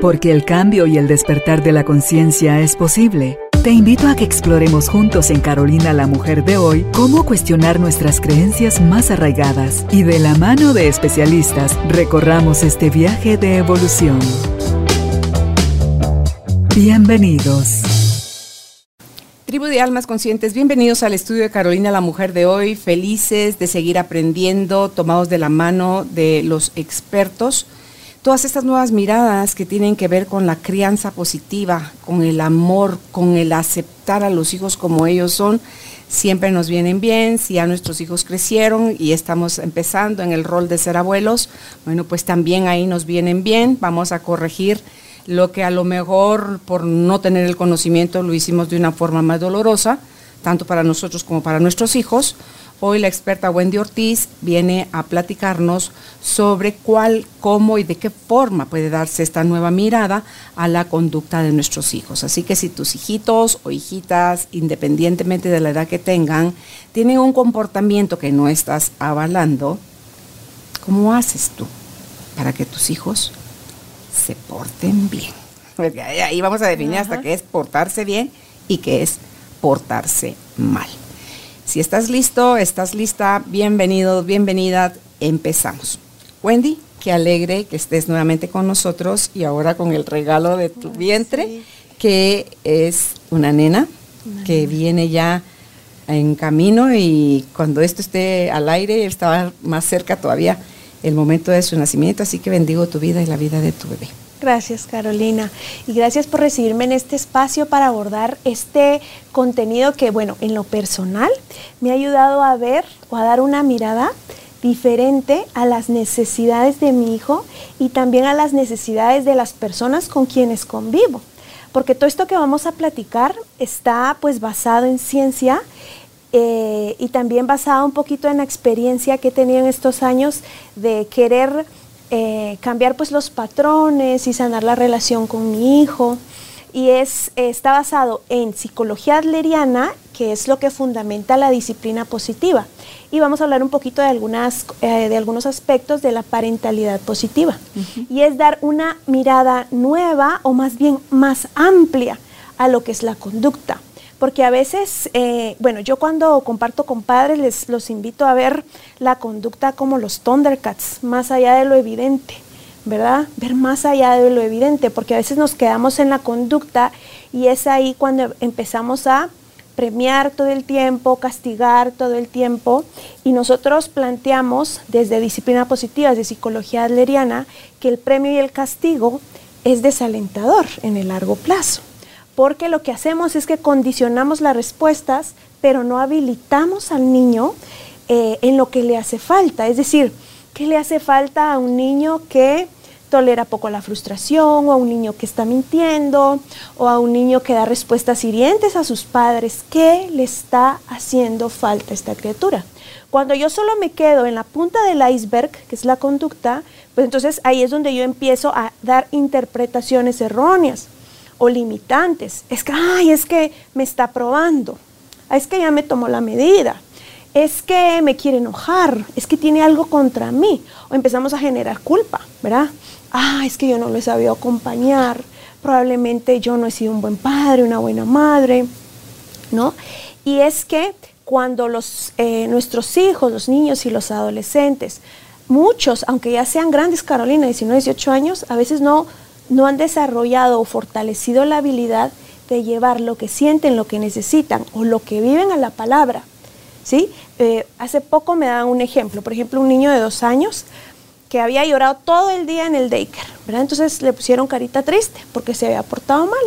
Porque el cambio y el despertar de la conciencia es posible. Te invito a que exploremos juntos en Carolina la Mujer de hoy cómo cuestionar nuestras creencias más arraigadas y de la mano de especialistas recorramos este viaje de evolución. Bienvenidos. Tribu de Almas Conscientes, bienvenidos al estudio de Carolina la Mujer de hoy, felices de seguir aprendiendo, tomados de la mano de los expertos todas estas nuevas miradas que tienen que ver con la crianza positiva, con el amor, con el aceptar a los hijos como ellos son, siempre nos vienen bien. Si ya nuestros hijos crecieron y estamos empezando en el rol de ser abuelos, bueno, pues también ahí nos vienen bien. Vamos a corregir lo que a lo mejor por no tener el conocimiento lo hicimos de una forma más dolorosa, tanto para nosotros como para nuestros hijos Hoy la experta Wendy Ortiz viene a platicarnos sobre cuál, cómo y de qué forma puede darse esta nueva mirada a la conducta de nuestros hijos. Así que si tus hijitos o hijitas, independientemente de la edad que tengan, tienen un comportamiento que no estás avalando, ¿cómo haces tú para que tus hijos se porten bien? Ahí vamos a definir hasta qué es portarse bien y qué es portarse mal. Si estás listo, estás lista, bienvenido, bienvenida, empezamos. Wendy, qué alegre que estés nuevamente con nosotros y ahora con el regalo de tu vientre, que es una nena que viene ya en camino y cuando esto esté al aire, estaba más cerca todavía el momento de su nacimiento, así que bendigo tu vida y la vida de tu bebé. Gracias Carolina y gracias por recibirme en este espacio para abordar este contenido que, bueno, en lo personal me ha ayudado a ver o a dar una mirada diferente a las necesidades de mi hijo y también a las necesidades de las personas con quienes convivo. Porque todo esto que vamos a platicar está pues basado en ciencia eh, y también basado un poquito en la experiencia que he tenido en estos años de querer eh, cambiar pues los patrones y sanar la relación con mi hijo. Y es, está basado en psicología adleriana, que es lo que fundamenta la disciplina positiva. Y vamos a hablar un poquito de, algunas, eh, de algunos aspectos de la parentalidad positiva. Y es dar una mirada nueva o más bien más amplia a lo que es la conducta porque a veces, eh, bueno, yo cuando comparto con padres les los invito a ver la conducta como los Thundercats, más allá de lo evidente, ¿verdad? Ver más allá de lo evidente, porque a veces nos quedamos en la conducta y es ahí cuando empezamos a premiar todo el tiempo, castigar todo el tiempo, y nosotros planteamos desde disciplina positiva, de psicología adleriana, que el premio y el castigo es desalentador en el largo plazo porque lo que hacemos es que condicionamos las respuestas, pero no habilitamos al niño eh, en lo que le hace falta. Es decir, ¿qué le hace falta a un niño que tolera poco la frustración, o a un niño que está mintiendo, o a un niño que da respuestas hirientes a sus padres? ¿Qué le está haciendo falta a esta criatura? Cuando yo solo me quedo en la punta del iceberg, que es la conducta, pues entonces ahí es donde yo empiezo a dar interpretaciones erróneas o limitantes. Es que, ay, es que me está probando. Es que ya me tomó la medida. Es que me quiere enojar. Es que tiene algo contra mí. O empezamos a generar culpa, ¿verdad? Ah, es que yo no lo he sabido acompañar. Probablemente yo no he sido un buen padre, una buena madre, ¿no? Y es que cuando los, eh, nuestros hijos, los niños y los adolescentes, muchos, aunque ya sean grandes, Carolina, 19, 18 años, a veces no no han desarrollado o fortalecido la habilidad de llevar lo que sienten, lo que necesitan o lo que viven a la palabra. ¿sí? Eh, hace poco me daban un ejemplo, por ejemplo, un niño de dos años que había llorado todo el día en el daycare, ¿verdad? Entonces le pusieron carita triste porque se había portado mal.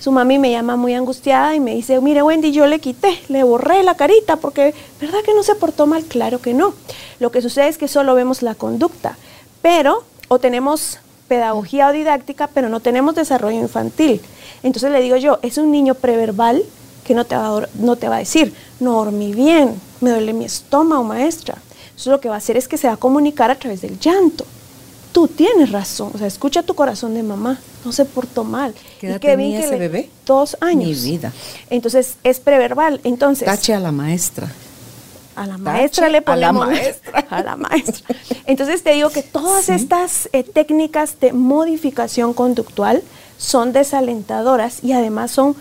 Su mami me llama muy angustiada y me dice, mire Wendy, yo le quité, le borré la carita porque, ¿verdad que no se portó mal? Claro que no. Lo que sucede es que solo vemos la conducta, pero o tenemos pedagogía o didáctica, pero no tenemos desarrollo infantil. Entonces le digo yo, es un niño preverbal que no te va a, no te va a decir, no dormí bien, me duele mi estómago, maestra. Eso lo que va a hacer es que se va a comunicar a través del llanto. Tú tienes razón, o sea, escucha tu corazón de mamá, no se portó mal. ¿Qué edad tenía ese bebé? Dos años. Mi vida. Entonces, es preverbal. Entonces... Tache a la maestra. A la maestra le ponemos. A la maestra. A la maestra. Entonces te digo que todas estas eh, técnicas de modificación conductual son desalentadoras y además son,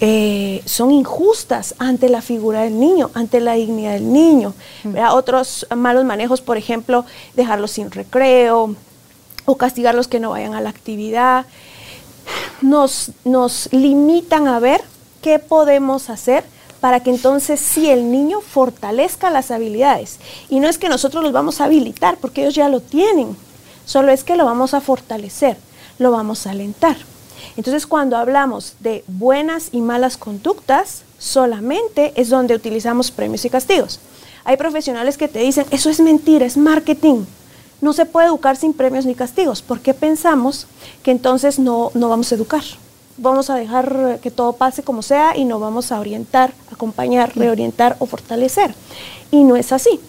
eh, son injustas ante la figura del niño, ante la dignidad del niño. Mm. Otros malos manejos, por ejemplo, dejarlos sin recreo o castigarlos que no vayan a la actividad, nos, nos limitan a ver qué podemos hacer para que entonces sí el niño fortalezca las habilidades. Y no es que nosotros los vamos a habilitar, porque ellos ya lo tienen, solo es que lo vamos a fortalecer, lo vamos a alentar. Entonces cuando hablamos de buenas y malas conductas, solamente es donde utilizamos premios y castigos. Hay profesionales que te dicen, eso es mentira, es marketing. No se puede educar sin premios ni castigos. ¿Por qué pensamos que entonces no, no vamos a educar? Vamos a dejar que todo pase como sea y no vamos a orientar, acompañar, reorientar o fortalecer. Y no es así.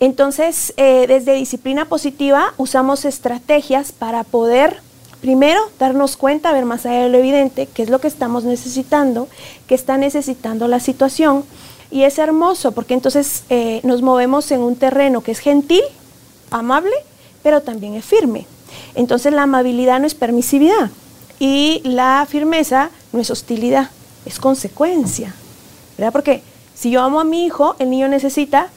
Entonces, eh, desde disciplina positiva usamos estrategias para poder, primero, darnos cuenta, ver más allá de lo evidente, qué es lo que estamos necesitando, qué está necesitando la situación. Y es hermoso porque entonces eh, nos movemos en un terreno que es gentil, amable, pero también es firme. Entonces la amabilidad no es permisividad, y la firmeza no es hostilidad, es consecuencia. ¿Verdad? Porque si yo amo a mi hijo, el niño necesita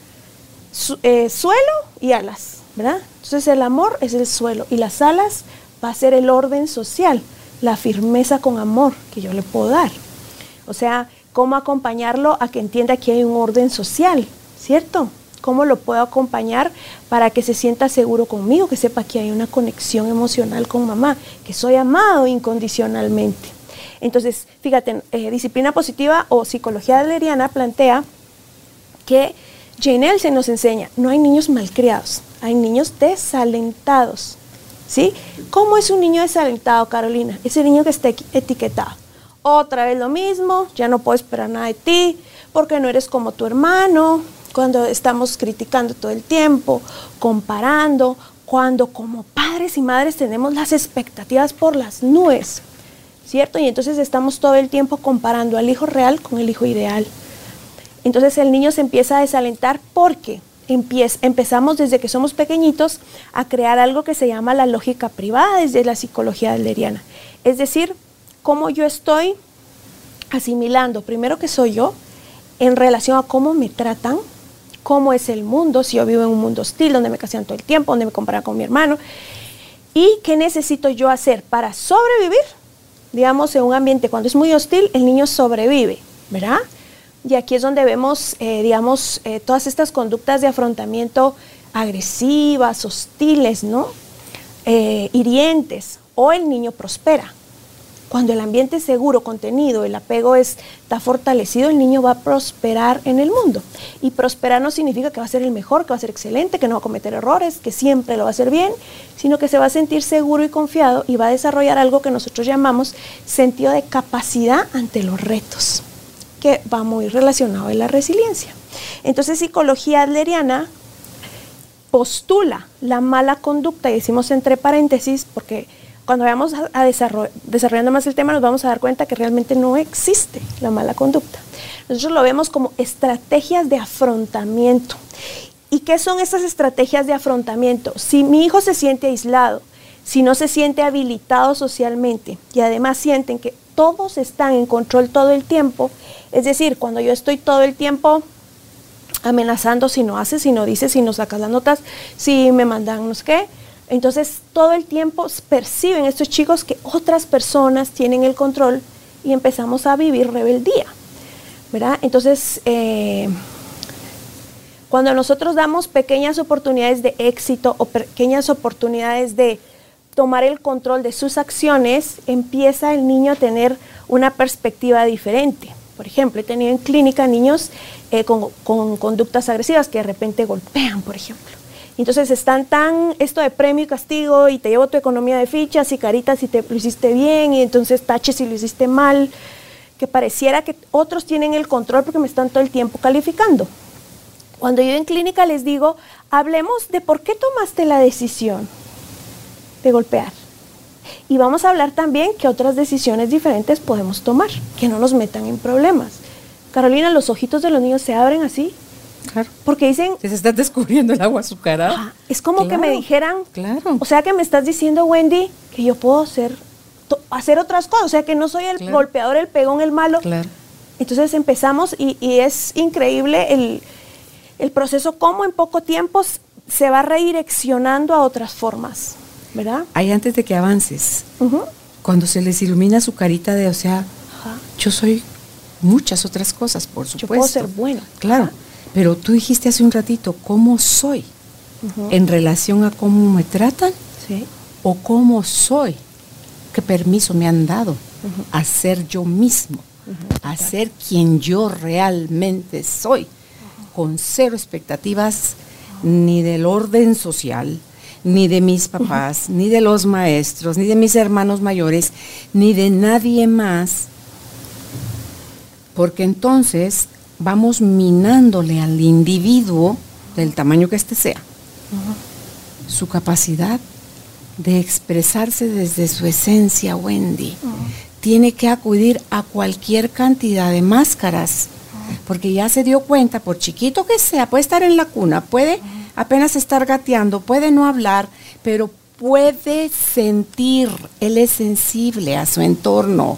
eh, suelo y alas. ¿verdad? Entonces el amor es el suelo y las alas va a ser el orden social, la firmeza con amor que yo le puedo dar. O sea, cómo acompañarlo a que entienda que hay un orden social, ¿cierto? ¿Cómo lo puedo acompañar para que se sienta seguro conmigo, que sepa que hay una conexión emocional con mamá, que soy amado incondicionalmente? Entonces, fíjate, eh, disciplina positiva o psicología adleriana plantea que Jane se nos enseña, no hay niños malcriados, hay niños desalentados. ¿Sí? ¿Cómo es un niño desalentado, Carolina? Ese niño que está etiquetado. Otra vez lo mismo, ya no puedo esperar nada de ti, porque no eres como tu hermano, cuando estamos criticando todo el tiempo, comparando, cuando como padres y madres tenemos las expectativas por las nubes, ¿cierto? Y entonces estamos todo el tiempo comparando al hijo real con el hijo ideal. Entonces el niño se empieza a desalentar porque empezamos desde que somos pequeñitos a crear algo que se llama la lógica privada desde la psicología adleriana. Es decir, cómo yo estoy asimilando primero que soy yo en relación a cómo me tratan cómo es el mundo, si yo vivo en un mundo hostil, donde me casan todo el tiempo, donde me comparan con mi hermano, y qué necesito yo hacer para sobrevivir, digamos, en un ambiente cuando es muy hostil, el niño sobrevive, ¿verdad? Y aquí es donde vemos, eh, digamos, eh, todas estas conductas de afrontamiento agresivas, hostiles, ¿no? Eh, hirientes, o el niño prospera. Cuando el ambiente es seguro, contenido, el apego está fortalecido, el niño va a prosperar en el mundo. Y prosperar no significa que va a ser el mejor, que va a ser excelente, que no va a cometer errores, que siempre lo va a hacer bien, sino que se va a sentir seguro y confiado y va a desarrollar algo que nosotros llamamos sentido de capacidad ante los retos, que va muy relacionado a la resiliencia. Entonces, psicología adleriana postula la mala conducta, y decimos entre paréntesis, porque cuando vayamos a, desarrollando más el tema nos vamos a dar cuenta que realmente no existe la mala conducta. Nosotros lo vemos como estrategias de afrontamiento. ¿Y qué son esas estrategias de afrontamiento? Si mi hijo se siente aislado, si no se siente habilitado socialmente y además sienten que todos están en control todo el tiempo, es decir, cuando yo estoy todo el tiempo amenazando si no haces, si no dices, si no sacas las notas, si me mandan no sé qué, entonces, todo el tiempo perciben estos chicos que otras personas tienen el control y empezamos a vivir rebeldía. ¿verdad? Entonces, eh, cuando nosotros damos pequeñas oportunidades de éxito o pequeñas oportunidades de tomar el control de sus acciones, empieza el niño a tener una perspectiva diferente. Por ejemplo, he tenido en clínica niños eh, con, con conductas agresivas que de repente golpean, por ejemplo. Entonces están tan esto de premio y castigo y te llevo tu economía de fichas y caritas si te lo hiciste bien y entonces taches si lo hiciste mal, que pareciera que otros tienen el control porque me están todo el tiempo calificando. Cuando yo en clínica les digo, hablemos de por qué tomaste la decisión de golpear. Y vamos a hablar también que otras decisiones diferentes podemos tomar, que no nos metan en problemas. Carolina, los ojitos de los niños se abren así Claro. Porque dicen, Se está descubriendo el agua azucarada. ah, es como que me dijeran, Claro. o sea que me estás diciendo, Wendy, que yo puedo hacer, otras cosas, o sea que no soy el Claro. golpeador, el pegón, el malo. claro. Entonces empezamos y, y es increíble el, el proceso, cómo en poco tiempo se va redireccionando a otras formas, ¿verdad? Ahí antes de que avances, cuando se les ilumina su carita de, o sea, Ajá. yo soy muchas otras cosas, por supuesto. Yo puedo ser bueno. Claro, pero tú dijiste hace un ratito, ¿cómo soy? En relación a cómo me tratan Sí. o cómo soy, qué permiso me han dado a ser yo mismo, a ser quien yo realmente soy, con cero expectativas ni del orden social, ni de mis papás, ni de los maestros, ni de mis hermanos mayores, ni de nadie más, porque entonces vamos minándole al individuo, del tamaño que éste sea, su capacidad de expresarse desde su esencia, Wendy. Tiene que acudir a cualquier cantidad de máscaras, porque ya se dio cuenta, por chiquito que sea, puede estar en la cuna, puede apenas estar gateando, puede no hablar, pero puede sentir, él es sensible a su entorno.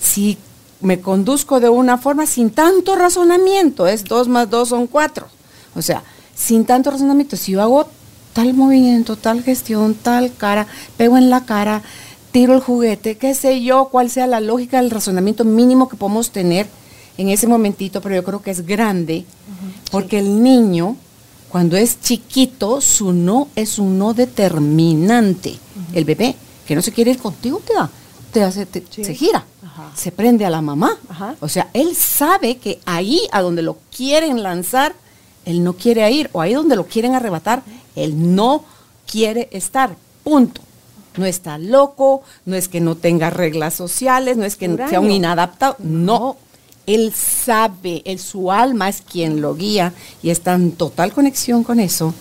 Si me conduzco de una forma sin tanto razonamiento, es dos más dos son cuatro. O sea, sin tanto razonamiento, si yo hago tal movimiento, tal gestión, tal cara, pego en la cara, tiro el juguete, qué sé yo, cuál sea la lógica del razonamiento mínimo que podemos tener en ese momentito, pero yo creo que es grande, porque el niño, cuando es chiquito, su no es un no determinante. El bebé que no se quiere ir contigo te da, te hace, te- Sí. se gira, Ajá. se prende a la mamá. Ajá. O sea, él sabe que ahí a donde lo quieren lanzar, él no quiere ir, o ahí donde lo quieren arrebatar, él no quiere estar. Punto. No está loco, no es que no tenga reglas sociales, no es que sea un inadaptado, no. Él sabe, él, su alma es quien lo guía y está en total conexión con eso.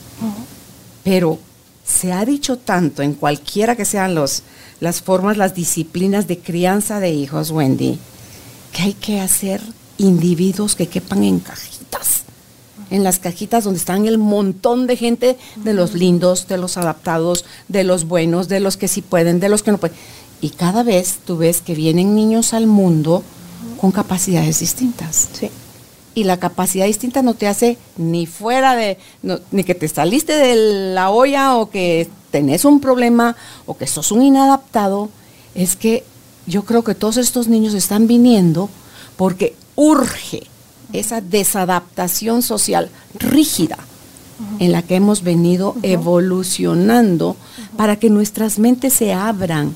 Pero se ha dicho tanto en cualquiera que sean los, las formas, las disciplinas de crianza de hijos, Wendy, que hay que hacer individuos que quepan en cajitas. En las cajitas donde están el montón de gente, de los lindos, de los adaptados, de los buenos, de los que sí pueden, de los que no pueden. Y cada vez tú ves que vienen niños al mundo con capacidades distintas Sí. Y la capacidad distinta no te hace ni fuera de, no- ni que te saliste de la olla o que tenés un problema o que sos un inadaptado, es que yo creo que todos estos niños están viniendo porque urge esa desadaptación social rígida en la que hemos venido evolucionando para que nuestras mentes se abran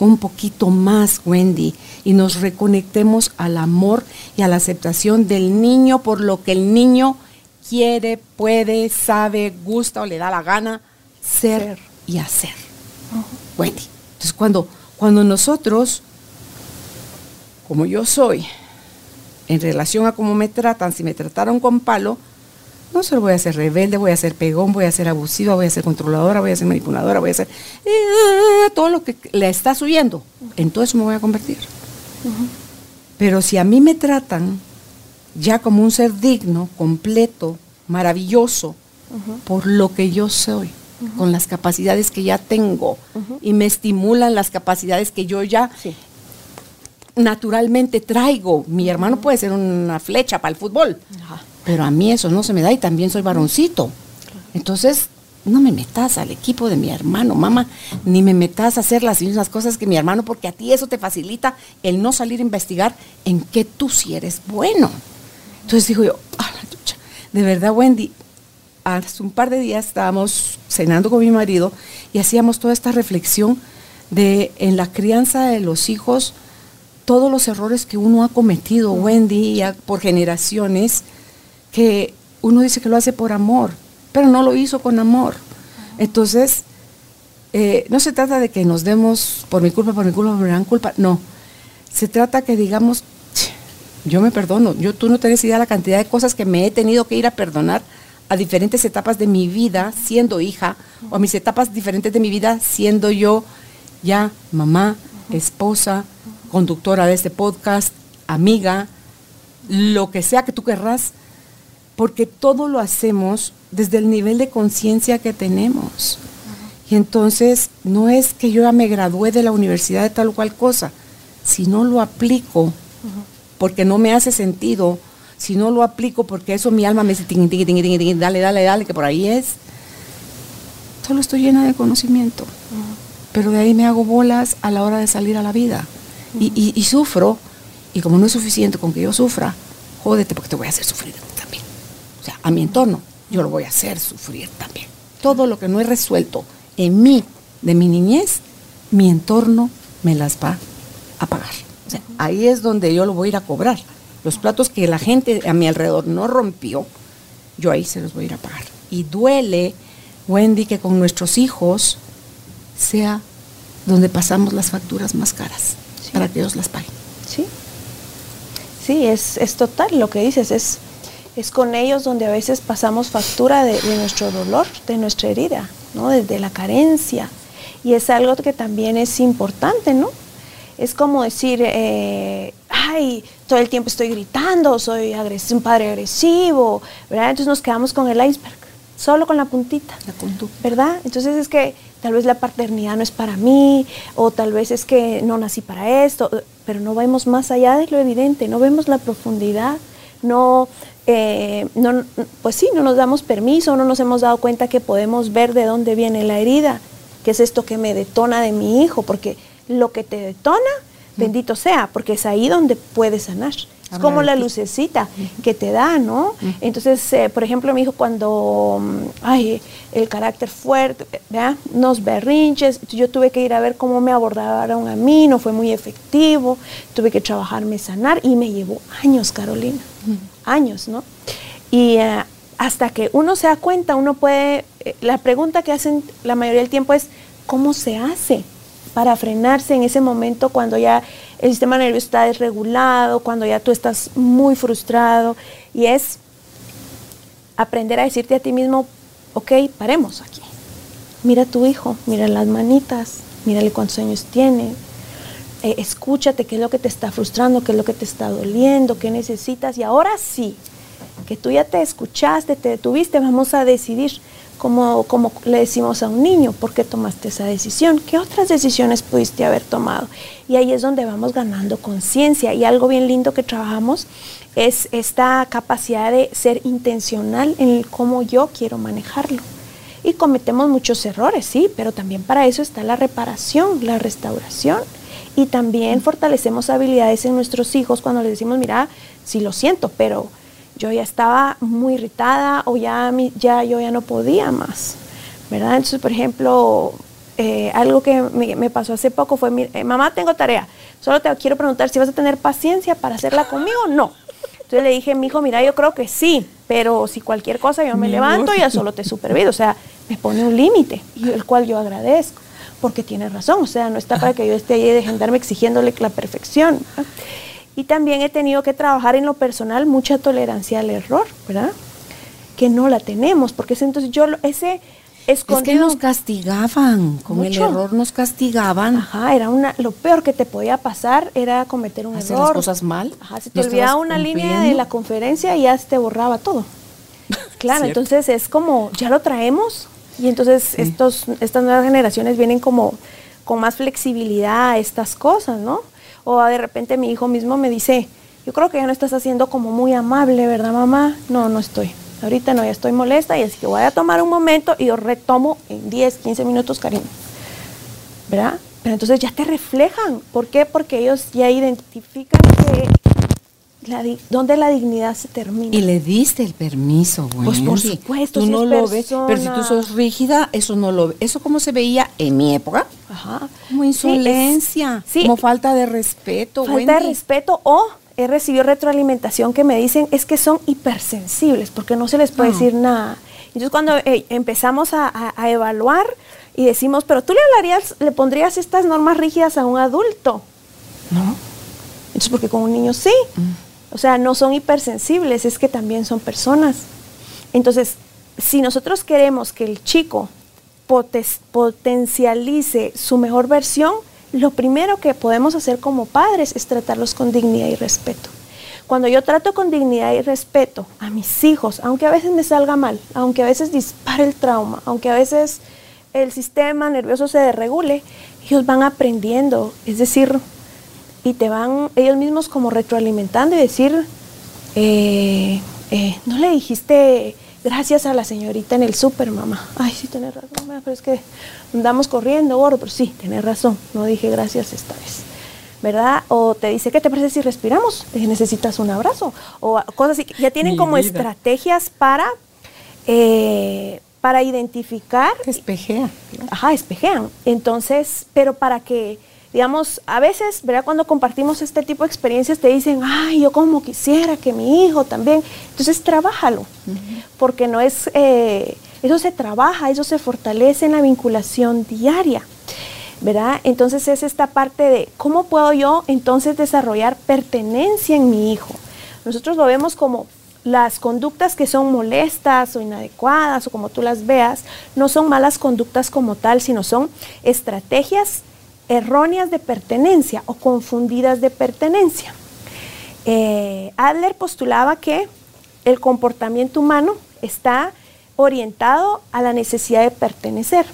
un poquito más, Wendy, y nos reconectemos al amor y a la aceptación del niño por lo que el niño quiere, puede, sabe, gusta o le da la gana ser, Ser. y hacer. Wendy. Entonces, cuando, cuando nosotros, como yo soy, en relación a cómo me tratan, si me trataron con palo, no solo voy a ser rebelde, voy a ser pegón, voy a ser abusiva, voy a ser controladora, voy a ser manipuladora, voy a ser eh, todo lo que le estás huyendo. En todo eso me voy a convertir. Pero si a mí me tratan ya como un ser digno, completo, maravilloso, por lo que yo soy, con las capacidades que ya tengo, y me estimulan las capacidades que yo ya Sí. naturalmente traigo. Mi hermano puede ser una flecha para el fútbol, Ajá. Pero a mí eso no se me da y también soy varoncito. Entonces, no me metas al equipo de mi hermano, mamá, ni me metas a hacer las mismas cosas que mi hermano, porque a ti eso te facilita el no salir a investigar en qué tú sí eres bueno. Entonces digo yo, "Ah, la chucha". de verdad, Wendy, hace un par de días estábamos cenando con mi marido y hacíamos toda esta reflexión de en la crianza de los hijos, todos los errores que uno ha cometido, Wendy, por generaciones, que uno dice que lo hace por amor, pero no lo hizo con amor. Entonces, eh, no se trata de que nos demos por mi culpa, por mi culpa, por mi gran culpa, no. Se trata que digamos, "Ch, yo me perdono, yo tú no tenés idea de la cantidad de cosas que me he tenido que ir a perdonar a diferentes etapas de mi vida siendo hija, o a mis etapas diferentes de mi vida siendo yo ya mamá, esposa, conductora de este podcast, amiga, lo que sea que tú querrás, porque todo lo hacemos desde el nivel de conciencia que tenemos. Y entonces no es que yo ya me gradué de la universidad de tal o cual cosa, si no lo aplico porque no me hace sentido, si no lo aplico porque eso mi alma me dice, dale, dale, dale, que por ahí es, solo estoy llena de conocimiento. Pero de ahí me hago bolas a la hora de salir a la vida. y, sufro, y como no es suficiente con que yo sufra, jódete porque te voy a hacer sufrir sea, a mi entorno, yo lo voy a hacer sufrir también. Todo lo que no he resuelto en mí, de mi niñez, mi entorno me las va a pagar. O sea, ahí es donde yo lo voy a ir a cobrar. Los platos que la gente a mi alrededor no rompió, yo ahí se los voy a ir a pagar. Y duele, Wendy, que con nuestros hijos sea donde pasamos las facturas más caras para que ellos las paguen. Sí. Sí, es, es total lo que dices, es es con ellos donde a veces pasamos factura de, nuestro dolor, de nuestra herida, ¿no? Desde la carencia. Y es algo que también es importante, ¿no? Es como decir, eh, ay, todo el tiempo estoy gritando, soy un padre agresivo, ¿verdad? Entonces nos quedamos con el iceberg, solo con la puntita, la ¿verdad? Entonces es que tal vez la paternidad no es para mí, o tal vez es que no nací para esto, pero no vemos más allá de lo evidente, no vemos la profundidad, no eh, no, pues sí, no nos damos permiso, no nos hemos dado cuenta que podemos ver de dónde viene la herida, que es esto que me detona de mi hijo, porque lo que te detona, bendito sea, porque es ahí donde puedes sanar. Es como la lucecita que te da, ¿no? Entonces, eh, por ejemplo, mi hijo cuando, mm, ay, el carácter fuerte, ¿verdad? Unos berrinches, yo tuve que ir a ver cómo me abordaron a mí, no fue muy efectivo, tuve que trabajarme, sanar y me llevó años, Carolina años, ¿no? Y eh, hasta que uno se da cuenta, uno puede, eh, la pregunta que hacen la mayoría del tiempo es, ¿cómo se hace para frenarse en ese momento cuando ya el sistema nervioso está desregulado, cuando ya tú estás muy frustrado? Y es aprender a decirte a ti mismo, ok, paremos aquí. Mira a tu hijo, mira las manitas, mírale cuántos años tiene, eh, escúchate qué es lo que te está frustrando, qué es lo que te está doliendo, qué necesitas. Y ahora sí, que tú ya te escuchaste, te detuviste, vamos a decidir como, como le decimos a un niño, ¿por qué tomaste esa decisión? ¿Qué otras decisiones pudiste haber tomado? Y ahí es donde vamos ganando conciencia. Y algo bien lindo que trabajamos es esta capacidad de ser intencional en cómo yo quiero manejarlo. Y cometemos muchos errores, sí, pero también para eso está la reparación, la restauración y también fortalecemos habilidades en nuestros hijos cuando les decimos, mira, sí lo siento, pero yo ya estaba muy irritada o ya, ya yo ya no podía más, ¿verdad? Entonces, por ejemplo, eh, algo que me, pasó hace poco fue, eh, mamá, tengo tarea, solo te quiero preguntar si vas a tener paciencia para hacerla conmigo o no. Entonces le dije, mi hijo, mira, yo creo que sí, pero si cualquier cosa yo me levanto, ya solo te superviso, o sea, me pone un límite, y el cual yo agradezco porque tiene razón, o sea, no está para que yo esté ahí de gendarme exigiéndole la perfección. Y también he tenido que trabajar en lo personal mucha tolerancia al error, ¿verdad? Que no la tenemos, porque ese, entonces yo ese escondido, es que nos castigaban, con el error nos castigaban. Ajá, era una, lo peor que te podía pasar era cometer un Hacer error. las cosas mal. Ajá, se te olvidaba una línea de la conferencia y ya te borraba todo. Claro, entonces es como, ya lo traemos, y entonces estos, estas nuevas generaciones vienen como con más flexibilidad a estas cosas, ¿no? O de repente mi hijo mismo me dice, yo creo que ya no estás haciendo como muy amable, ¿verdad, mamá? No, no estoy. Ahorita no, ya estoy molesta y así que voy a tomar un momento y yo retomo en 10, 15 minutos, cariño. ¿Verdad? Pero entonces ya te reflejan. ¿Por qué? Porque ellos ya identifican que la ¿Dónde la dignidad se termina? Y le diste el permiso, güey. Pues por supuesto, tú no lo ves. Pero si tú sos rígida, eso no lo ves. Eso como se veía en mi época. Ajá. Como insolencia, sí, como falta de respeto. Falta de respeto o he recibido retroalimentación que me dicen es que son hipersensibles porque no se les puede decir nada. Entonces cuando eh, empezamos a, evaluar y decimos, pero tú le hablarías, le pondrías estas normas rígidas a un adulto. No. Entonces porque con un niño sí. Mm. O sea, no son hipersensibles, es que también son personas. Entonces, si nosotros queremos que el chico potencialice su mejor versión, lo primero que podemos hacer como padres es tratarlos con dignidad y respeto. Cuando yo trato con dignidad y respeto a mis hijos, aunque a veces me salga mal, aunque a veces dispare el trauma, aunque a veces el sistema nervioso se desregule, ellos van aprendiendo, es decir, y te van ellos mismos como retroalimentando y decir, eh, eh, no le dijiste gracias a la señorita en el súper, mamá. Ay, sí, tenés razón, mamá, pero es que andamos corriendo, gordo, pero sí, tenés razón, no dije gracias esta vez. ¿Verdad? O te dice, ¿qué te parece si respiramos? necesitas un abrazo. O cosas así. Ya tienen como estrategias para, eh, para identificar. Espejea. Ajá, espejean. Entonces, pero para que digamos, a veces, ¿verdad? Cuando compartimos este tipo de experiencias te dicen, ay, yo como quisiera que mi hijo también. Entonces, trabájalo, porque no es, eh, eso se trabaja, eso se fortalece en la vinculación diaria, ¿verdad? Entonces es esta parte de, ¿cómo puedo yo entonces desarrollar pertenencia en mi hijo? Nosotros lo vemos como las conductas que son molestas o inadecuadas o como tú las veas, no son malas conductas como tal, sino son estrategias erróneas de pertenencia o confundidas de pertenencia. Eh, Adler postulaba que el comportamiento humano está orientado a la necesidad de pertenecer.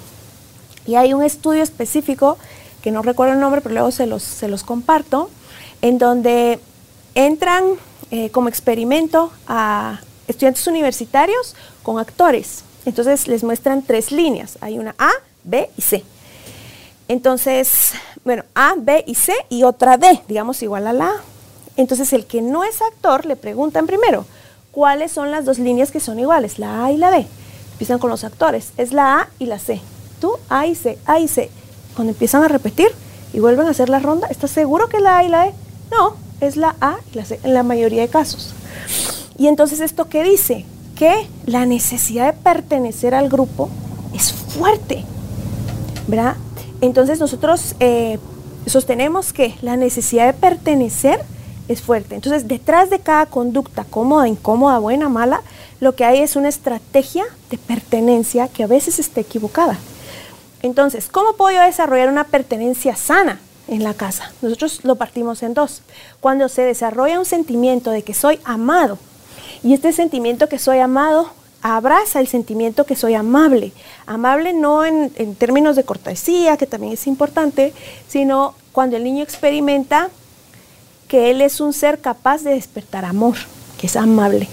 Y hay un estudio específico, que no recuerdo el nombre, pero luego se los, comparto, en donde entran eh, como experimento a estudiantes universitarios con actores. Entonces les muestran tres líneas. Hay una A, B y C. Entonces, bueno, A, B y C y otra D, digamos igual a la A. Entonces, el que no es actor le preguntan primero, ¿cuáles son las dos líneas que son iguales? La A y la B. Empiezan con los actores, es la A y la C. Tú, A y C, A y C. Cuando empiezan a repetir y vuelven a hacer la ronda, ¿estás seguro que es la A y la E? No, es la A y la C, en la mayoría de casos. Y entonces, ¿esto qué dice? Que la necesidad de pertenecer al grupo es fuerte, ¿verdad? Entonces nosotros eh, sostenemos que la necesidad de pertenecer es fuerte. Entonces detrás de cada conducta, cómoda, incómoda, buena, mala, lo que hay es una estrategia de pertenencia que a veces está equivocada. Entonces, ¿cómo puedo yo desarrollar una pertenencia sana en la casa? Nosotros lo partimos en dos. Cuando se desarrolla un sentimiento de que soy amado, y este sentimiento que soy amado abraza el sentimiento que soy amable. Amable no en, términos de cortesía, que también es importante, sino cuando el niño experimenta que él es un ser capaz de despertar amor, que es amable.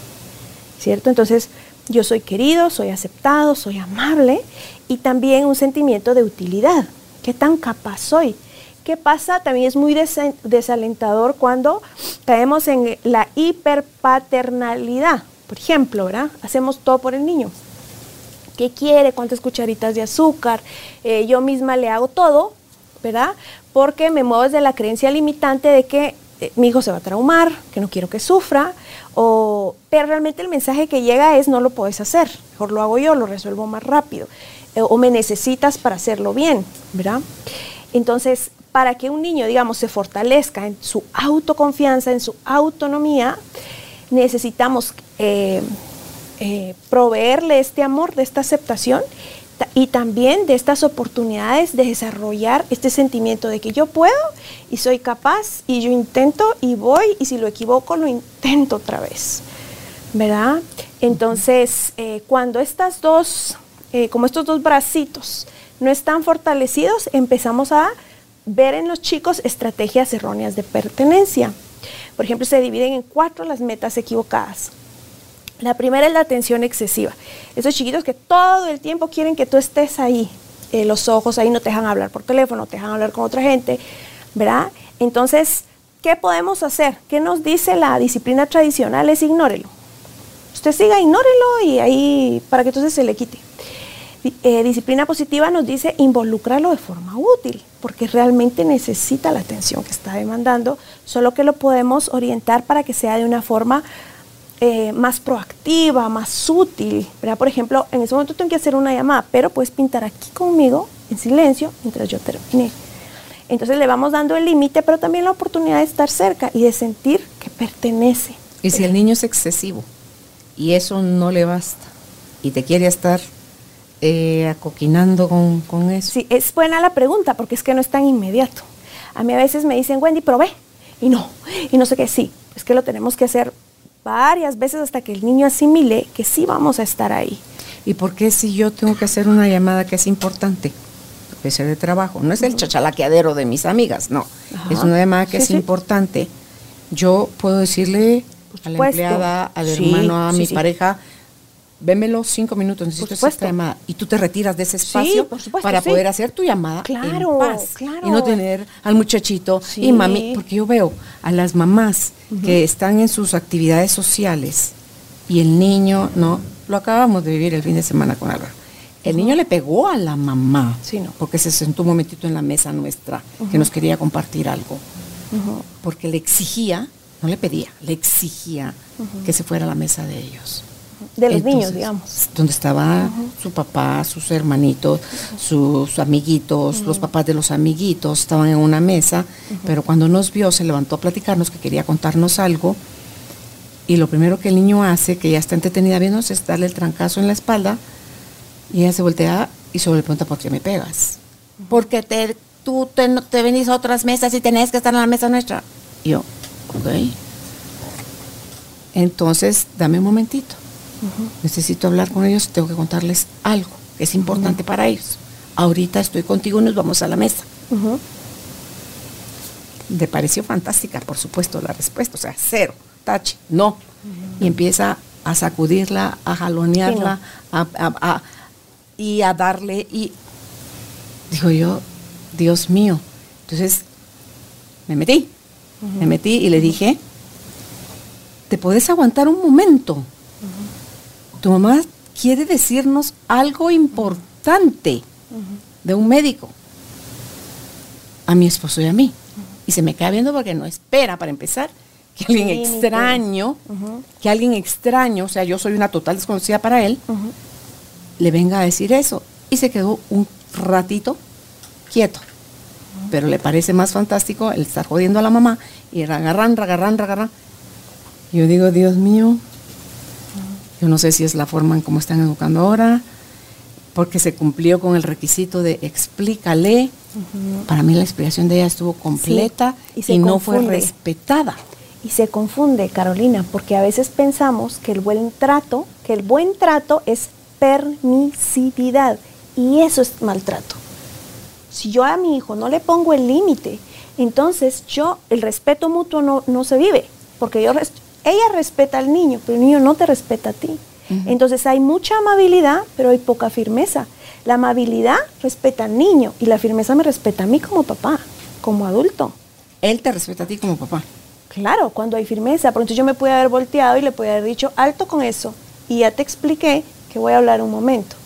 ¿Cierto? Entonces, yo soy querido, soy aceptado, soy amable y también un sentimiento de utilidad. ¿Qué tan capaz soy? ¿Qué pasa? También es muy desalentador cuando caemos en la hiperpaternalidad por ejemplo, ¿verdad? Hacemos todo por el niño. ¿Qué quiere? ¿Cuántas cucharitas de azúcar? Eh, yo misma le hago todo, ¿verdad? Porque me muevo desde la creencia limitante de que eh, mi hijo se va a traumar, que no quiero que sufra, o, pero realmente el mensaje que llega es no lo puedes hacer, mejor lo hago yo, lo resuelvo más rápido, eh, o me necesitas para hacerlo bien, ¿verdad? Entonces, para que un niño, digamos, se fortalezca en su autoconfianza, en su autonomía, necesitamos eh, eh, proveerle este amor, de esta aceptación y también de estas oportunidades de desarrollar este sentimiento de que yo puedo y soy capaz y yo intento y voy y si lo equivoco lo intento otra vez, ¿verdad? Entonces, eh, cuando estas dos, como estos dos bracitos no están fortalecidos, empezamos a ver en los chicos estrategias erróneas de pertenencia. Por ejemplo, se dividen en cuatro las metas equivocadas. La primera es la atención excesiva. Esos chiquitos que todo el tiempo quieren que tú estés ahí, eh, los ojos ahí no te dejan hablar por teléfono, te dejan hablar con otra gente, ¿verdad? Entonces, ¿qué podemos hacer? ¿Qué nos dice la disciplina tradicional? Es ignórelo. Usted siga, ignórelo y ahí para que entonces se le quite. Eh, disciplina positiva nos dice involucrarlo de forma útil, porque realmente necesita la atención que está demandando, solo que lo podemos orientar para que sea de una forma eh, más proactiva, más útil. Por ejemplo, en ese momento tengo que hacer una llamada, pero puedes pintar aquí conmigo en silencio mientras yo termine. Entonces le vamos dando el límite, pero también la oportunidad de estar cerca y de sentir que pertenece. Y si el niño es excesivo y eso no le basta y te quiere estar eh, acoquinando con, eso? Sí, es buena la pregunta porque es que no es tan inmediato. A mí a veces me dicen, Wendy, pero ve, y no, y no sé qué, sí, es que lo tenemos que hacer varias veces hasta que el niño asimile que sí vamos a estar ahí. ¿Y por qué si yo tengo que hacer una llamada que es importante? Puede ser de trabajo, no es el chachalaqueadero de mis amigas, no. Es una llamada que es importante. Yo puedo decirle a la empleada, al hermano, a mi pareja, vémelo cinco minutos, necesito esta llamada. Y tú te retiras de ese espacio para poder hacer tu llamada claro, en paz. Y no tener al muchachito y mami, porque yo veo a las mamás que están en sus actividades sociales y el niño, no, lo acabamos de vivir el fin de semana con Álvaro. El niño le pegó a la mamá porque se sentó un momentito en la mesa nuestra que nos quería compartir algo. Porque le exigía, no le pedía, le exigía que se fuera a la mesa de ellos. De los niños, digamos. Donde estaba su papá, sus hermanitos, sus amiguitos, los papás de los amiguitos, estaban en una mesa, pero cuando nos vio se levantó a platicarnos que quería contarnos algo. Y lo primero que el niño hace, que ya está entretenida viendo, es darle el trancazo en la espalda. Y ella se voltea y se le pregunta, ¿por qué me pegas? Porque te, tú te, te venís a otras mesas y tenés que estar en la mesa nuestra. Y yo, ok. Entonces, dame un momentito. Necesito hablar con ellos, tengo que contarles algo que es importante para ellos. Ahorita estoy contigo y nos vamos a la mesa. Le pareció fantástica, por supuesto, la respuesta, o sea, cero, tache, no. Y empieza a sacudirla, a jalonearla, y a darle, y digo yo, Dios mío. Entonces, me metí, me metí y le dije, ¿te puedes aguantar un momento? Tu mamá quiere decirnos algo importante de un médico a mi esposo y a mí. Y se me queda viendo porque no espera, para empezar, que alguien extraño, que alguien extraño, o sea, yo soy una total desconocida para él, le venga a decir eso. Y se quedó un ratito quieto. Pero le parece más fantástico el estar jodiendo a la mamá y ragarran, ragarran, ragarran. Yo digo, Dios mío, yo no sé si es la forma en cómo están educando ahora, porque se cumplió con el requisito de explícale. Para mí la explicación de ella estuvo completa y, no fue respetada. Y se confunde, Carolina, porque a veces pensamos que el buen trato, que el buen trato es permisividad y eso es maltrato. Si yo a mi hijo no le pongo el límite, entonces yo, el respeto mutuo no, no se vive, porque yo ella respeta al niño, pero el niño no te respeta a ti. Entonces hay mucha amabilidad, pero hay poca firmeza. La amabilidad respeta al niño y la firmeza me respeta a mí como papá, como adulto. Él te respeta a ti como papá. Claro, cuando hay firmeza. Por entonces yo me pude haber volteado y le pude haber dicho, alto con eso. Y ya te expliqué que voy a hablar un momento.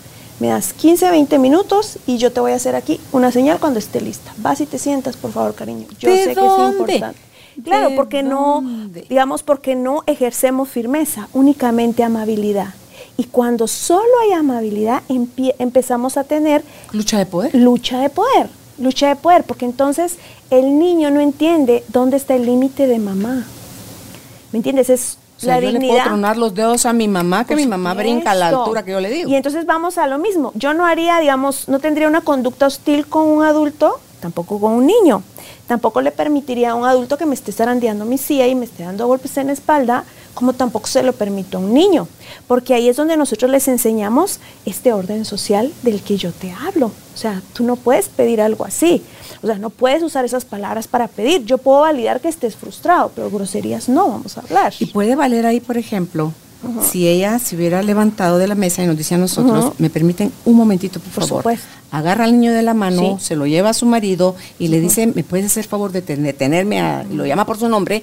Me das 15, 20 minutos y yo te voy a hacer aquí una señal cuando esté lista. Vas y te sientas, por favor, cariño. Yo sé que es importante. Claro, porque no, digamos, porque no ejercemos firmeza, únicamente amabilidad. Y cuando solo hay amabilidad, empezamos a tener... Lucha de poder. Lucha de poder, lucha de poder, porque entonces el niño no entiende dónde está el límite de mamá. ¿Me entiendes? Es la yo le puedo tronar los dedos a mi mamá, que mi mamá brinca a la altura que yo le digo. Y entonces vamos a lo mismo. Yo no haría, digamos, no tendría una conducta hostil con un adulto, tampoco con un niño. Tampoco le permitiría a un adulto que me esté zarandeando mi silla y me esté dando golpes en la espalda, como tampoco se lo permito a un niño, porque ahí es donde nosotros les enseñamos este orden social del que yo te hablo. O sea, tú no puedes pedir algo así. O sea, no puedes usar esas palabras para pedir. Yo puedo validar que estés frustrado, pero groserías no vamos a hablar. Y puede valer ahí, por ejemplo, si ella se hubiera levantado de la mesa y nos decía a nosotros, me permiten un momentito, por, favor. Agarra al niño de la mano, se lo lleva a su marido y le dice, ¿me puedes hacer favor de detenerme? A, lo llama por su nombre.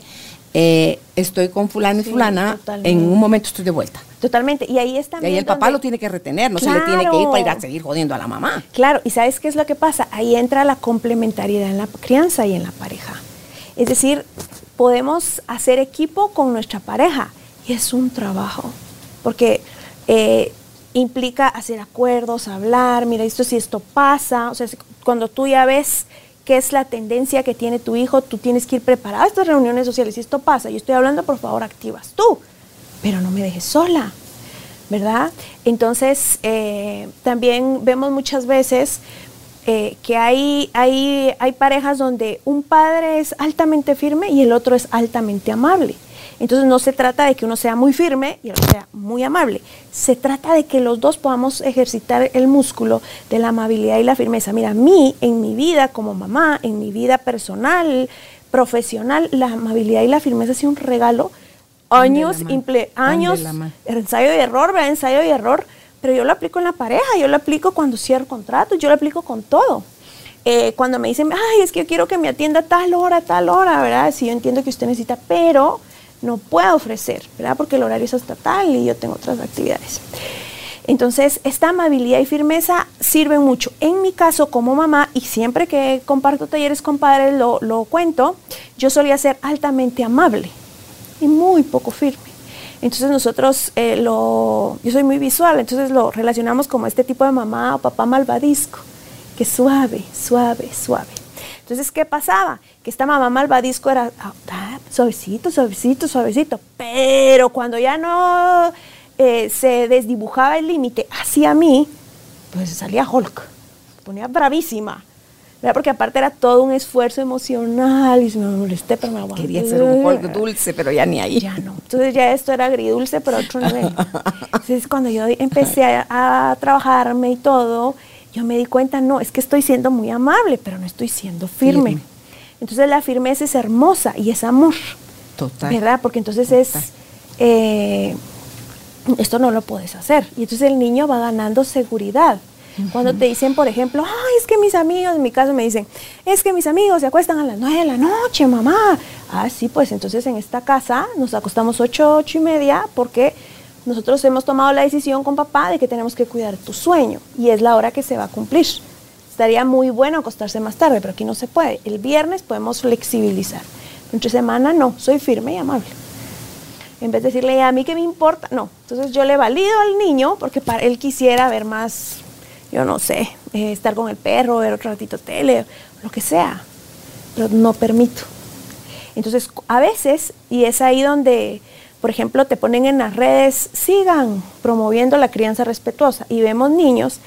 Eh, estoy con fulano y fulana, en un momento estoy de vuelta. Totalmente, y ahí está. Y ahí el papá lo tiene que retener, no se le tiene que ir para ir a seguir jodiendo a la mamá. Claro, y ¿sabes qué es lo que pasa? Ahí entra la complementariedad en la crianza y en la pareja. Es decir, podemos hacer equipo con nuestra pareja y es un trabajo, porque eh, implica hacer acuerdos, hablar, mira, esto si esto pasa, o sea, cuando tú ya ves qué es la tendencia que tiene tu hijo, tú tienes que ir preparado a estas reuniones sociales. Si esto pasa, yo estoy hablando, por favor, activas tú, pero no me dejes sola, ¿verdad? Entonces, eh, también vemos muchas veces eh, que hay, hay, hay parejas donde un padre es altamente firme y el otro es altamente amable. Entonces no se trata de que uno sea muy firme y el otro sea muy amable. Se trata de que los dos podamos ejercitar el músculo de la amabilidad y la firmeza. Mira, a mí, en mi vida como mamá, en mi vida personal, profesional, la amabilidad y la firmeza ha sido un regalo. Años, años, ensayo y error, ¿verdad? Ensayo y error. Pero yo lo aplico en la pareja, yo lo aplico cuando cierro contratos, yo lo aplico con todo. Eh, cuando me dicen, ay, es que yo quiero que me atienda tal hora, tal hora, ¿verdad? Si yo entiendo que usted necesita, pero no puedo ofrecer, ¿verdad? Porque el horario es estatal y yo tengo otras actividades. Entonces, esta amabilidad y firmeza sirven mucho. En mi caso, como mamá, y siempre que comparto talleres con padres lo, cuento, yo solía ser altamente amable y muy poco firme. Entonces nosotros eh, lo, yo soy muy visual, entonces lo relacionamos como este tipo de mamá o papá malvadisco, que suave, suave, suave. Entonces, ¿qué pasaba? Que esta mamá malvadisco era ah, ah, suavecito, suavecito, suavecito, pero cuando ya no eh, se desdibujaba el límite hacia mí, pues salía Hulk, se ponía bravísima. Porque aparte era todo un esfuerzo emocional y se me molesté, pero me aguanté. Quería ser un Hulk dulce, pero ya ni ahí. Ya no. Entonces ya esto era agridulce, pero otro nivel. Entonces cuando yo empecé a, a trabajarme y todo, yo me di cuenta, no, es que estoy siendo muy amable, pero no estoy siendo firme. Entonces la firmeza es hermosa y es amor. Total. ¿Verdad? Porque entonces es, eh, esto no lo puedes hacer. Y entonces el niño va ganando seguridad. Cuando te dicen, por ejemplo, ay, es que mis amigos, en mi caso me dicen, es que mis amigos se acuestan a las nueve de la noche, mamá. Ah, sí, pues entonces en esta casa nos acostamos ocho, ocho y media porque nosotros hemos tomado la decisión con papá de que tenemos que cuidar tu sueño y es la hora que se va a cumplir. Estaría muy bueno acostarse más tarde, pero aquí no se puede. El viernes podemos flexibilizar. Entre semana no, soy firme y amable. En vez de decirle a mí que me importa, no. Entonces yo le valido al niño porque él quisiera ver más, yo no sé, eh, estar con el perro, ver otro ratito tele, lo que sea. Pero no permito. Entonces, a veces, y es ahí donde por ejemplo, te ponen en las redes, sigan promoviendo la crianza respetuosa y vemos niños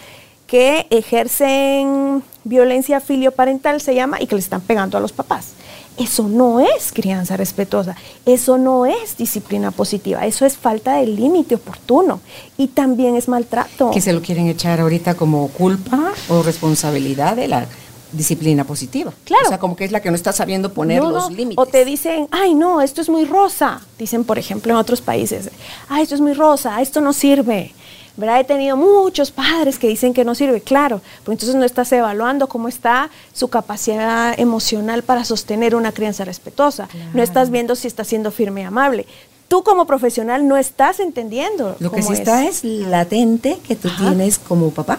que ejercen violencia filioparental, se llama, y que le están pegando a los papás. Eso no es crianza respetuosa, eso no es disciplina positiva, eso es falta de límite oportuno y también es maltrato. Que se lo quieren echar ahorita como culpa o responsabilidad de la disciplina positiva. Claro. O sea, como que es la que no está sabiendo poner los límites. O te dicen, ay, no, esto es muy rosa. Dicen, por ejemplo, en otros países, ay, esto es muy rosa, esto no sirve. ¿verdad? He tenido muchos padres que dicen que no sirve, claro, porque entonces no estás evaluando cómo está su capacidad emocional para sostener una crianza respetuosa. No estás viendo si está siendo firme y amable. Tú como profesional no estás entendiendo. Lo que sí está es latente que tú tienes como papá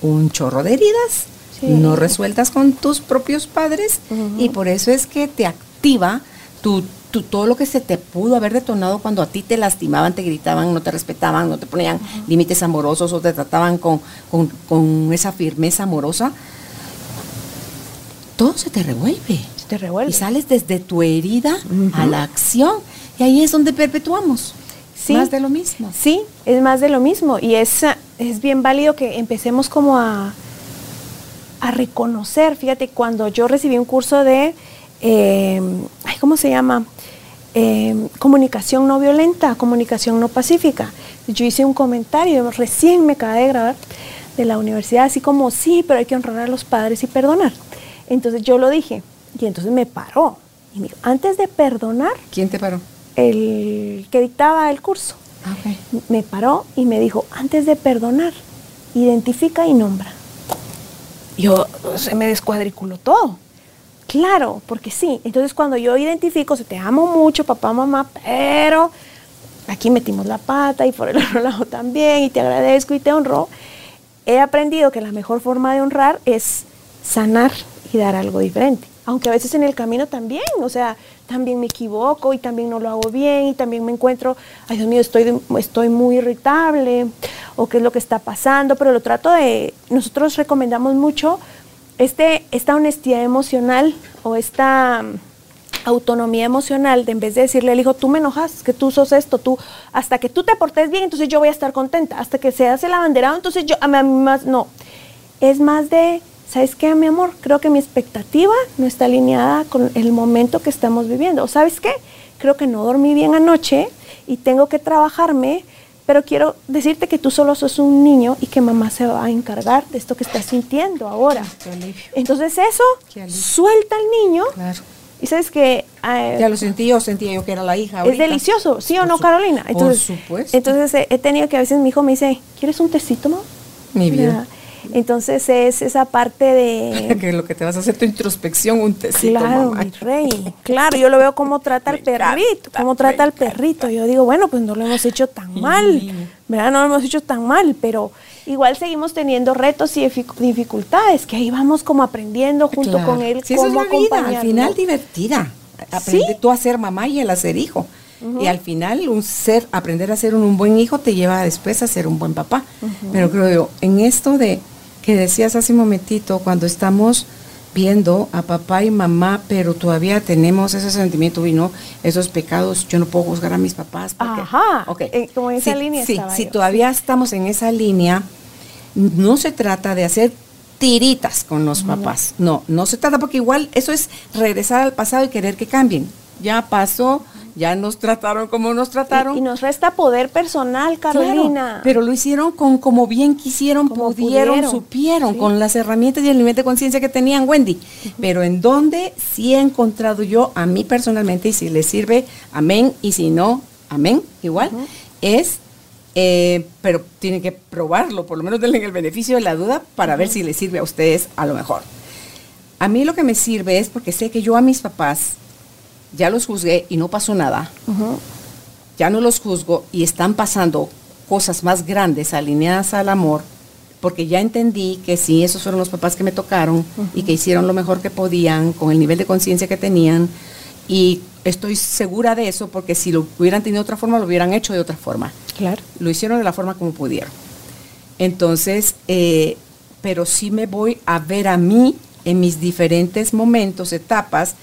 un chorro de heridas no resueltas con tus propios padres y por eso es que te activa tu, todo lo que se te pudo haber detonado cuando a ti te lastimaban, te gritaban, no te respetaban, no te ponían límites amorosos o te trataban con, esa firmeza amorosa. Todo se te revuelve. Se te revuelve. Y sales desde tu herida a la acción. Y ahí es donde perpetuamos. más de lo mismo. Sí, es más de lo mismo. Y es, es bien válido que empecemos como a, a reconocer, fíjate, cuando yo recibí un curso de, eh, ¿cómo se llama? Eh, comunicación no violenta, comunicación no pacífica. Yo hice un comentario, recién me acabé de grabar de la universidad, así como, sí, pero hay que honrar a los padres y perdonar. Entonces yo lo dije, y entonces me paró. Y me dijo, antes de perdonar... ¿Quién te paró? El que dictaba el curso. Ah, me paró y me dijo, antes de perdonar, identifica y nombra yo se me descuadriculó todo. Claro, porque sí. Entonces cuando yo identifico, se te amo mucho, papá, mamá, pero aquí metimos la pata y por el otro lado también, y te agradezco y te honro, he aprendido que la mejor forma de honrar es sanar y dar algo diferente. Aunque a veces en el camino también, o sea, también me equivoco y también no lo hago bien y también me encuentro, ay Dios mío, estoy, estoy muy irritable o qué es lo que está pasando, pero lo trato de, nosotros recomendamos mucho este, esta honestidad emocional o esta mm, autonomía emocional de en vez de decirle al hijo, tú me enojas, que tú sos esto, tú, hasta que tú te portes bien, entonces yo voy a estar contenta, hasta que seas el abanderado, entonces yo, a mí más, no, es más de ¿sabes qué, mi amor? Creo que mi expectativa no está alineada con el momento que estamos viviendo. ¿Sabes qué? Creo que no dormí bien anoche y tengo que trabajarme, pero quiero decirte que tú solo sos un niño y que mamá se va a encargar de esto que estás sintiendo ahora. Entonces eso, suelta al niño. Y sabes que... Eh, ya lo sentí yo, sentía yo que era la hija. Es delicioso, ¿sí o no, Carolina? Entonces, Por supuesto. Entonces he tenido que a veces mi hijo me dice, ¿quieres un tecito, mamá? Mi vida. Entonces es esa parte de... que lo que te vas a hacer tu introspección, un tecito, Claro, mi rey. Claro, yo lo veo como trata al perrito, cómo trata al perrito. Yo digo, bueno, pues no lo hemos hecho tan mal, ¿verdad? No lo hemos hecho tan mal, pero igual seguimos teniendo retos y dificultades, que ahí vamos como aprendiendo junto con él. Sí, eso es la vida, al final divertida. Aprende tú a ser mamá y él a ser hijo. Y al final, un ser, aprender a ser un, buen hijo te lleva después a ser un buen papá. Pero creo yo, en esto de que decías hace un momentito, cuando estamos viendo a papá y mamá, pero todavía tenemos ese sentimiento y no esos pecados, yo no puedo juzgar a mis papás. Ajá, okay. Eh, como en esa línea. Sí, si todavía estamos en esa línea, no se trata de hacer tiritas con los papás, no, no se trata porque igual eso es regresar al pasado y querer que cambien. Ya pasó, ya nos trataron como nos trataron. Y, nos resta poder personal, Carolina. pero lo hicieron con como bien quisieron, pudieron, supieron, con las herramientas y el nivel de conciencia que tenían Wendy. Pero en donde sí he encontrado yo, a mí personalmente, y si les sirve, amén, y si no, amén, igual, es, eh, pero tienen que probarlo, por lo menos denle el beneficio de la duda para ver si les sirve a ustedes a lo mejor. A mí lo que me sirve es porque sé que yo a mis papás, ya los juzgué y no pasó nada, ya no los juzgo y están pasando cosas más grandes alineadas al amor, porque ya entendí que sí, esos fueron los papás que me tocaron y que hicieron lo mejor que podían con el nivel de conciencia que tenían y estoy segura de eso porque si lo hubieran tenido de otra forma, lo hubieran hecho de otra forma. Claro. Lo hicieron de la forma como pudieron. Entonces, eh, pero sí me voy a ver a mí en mis diferentes momentos, etapas,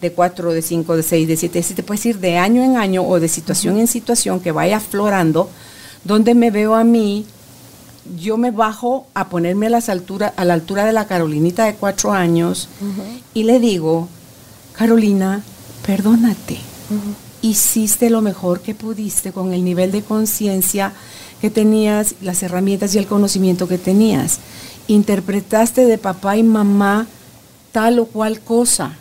de cuatro, de cinco, de seis, de siete, si te puedes ir de año en año o de situación en situación que vaya aflorando, donde me veo a mí, yo me bajo a ponerme a, las altura, a la altura de la Carolinita de cuatro años y le digo, Carolina, perdónate, hiciste lo mejor que pudiste con el nivel de conciencia que tenías, las herramientas y el conocimiento que tenías. Interpretaste de papá y mamá tal o cual cosa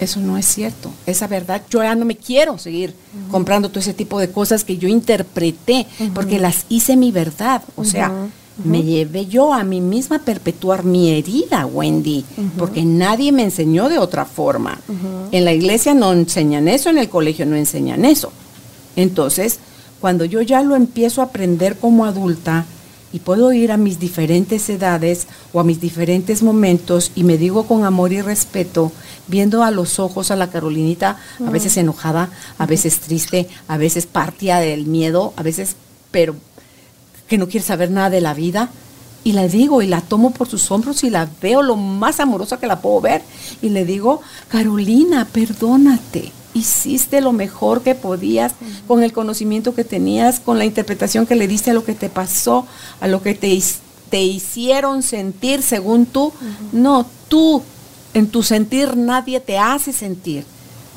eso no es cierto. Esa verdad, yo ya no me quiero seguir comprando todo ese tipo de cosas que yo interpreté, porque las hice mi verdad. O sea, me llevé yo a mí misma a perpetuar mi herida, Wendy, porque nadie me enseñó de otra forma. En la iglesia no enseñan eso, en el colegio no enseñan eso. Entonces, cuando yo ya lo empiezo a aprender como adulta, y puedo ir a mis diferentes edades o a mis diferentes momentos y me digo con amor y respeto, viendo a los ojos a la Carolinita, a veces enojada, a veces triste, a veces partida del miedo, a veces, pero que no quiere saber nada de la vida. Y la digo y la tomo por sus hombros y la veo lo más amorosa que la puedo ver. Y le digo, Carolina, perdónate hiciste lo mejor que podías con el conocimiento que tenías, con la interpretación que le diste a lo que te pasó, a lo que te, te hicieron sentir según tú. No, tú, en tu sentir nadie te hace sentir.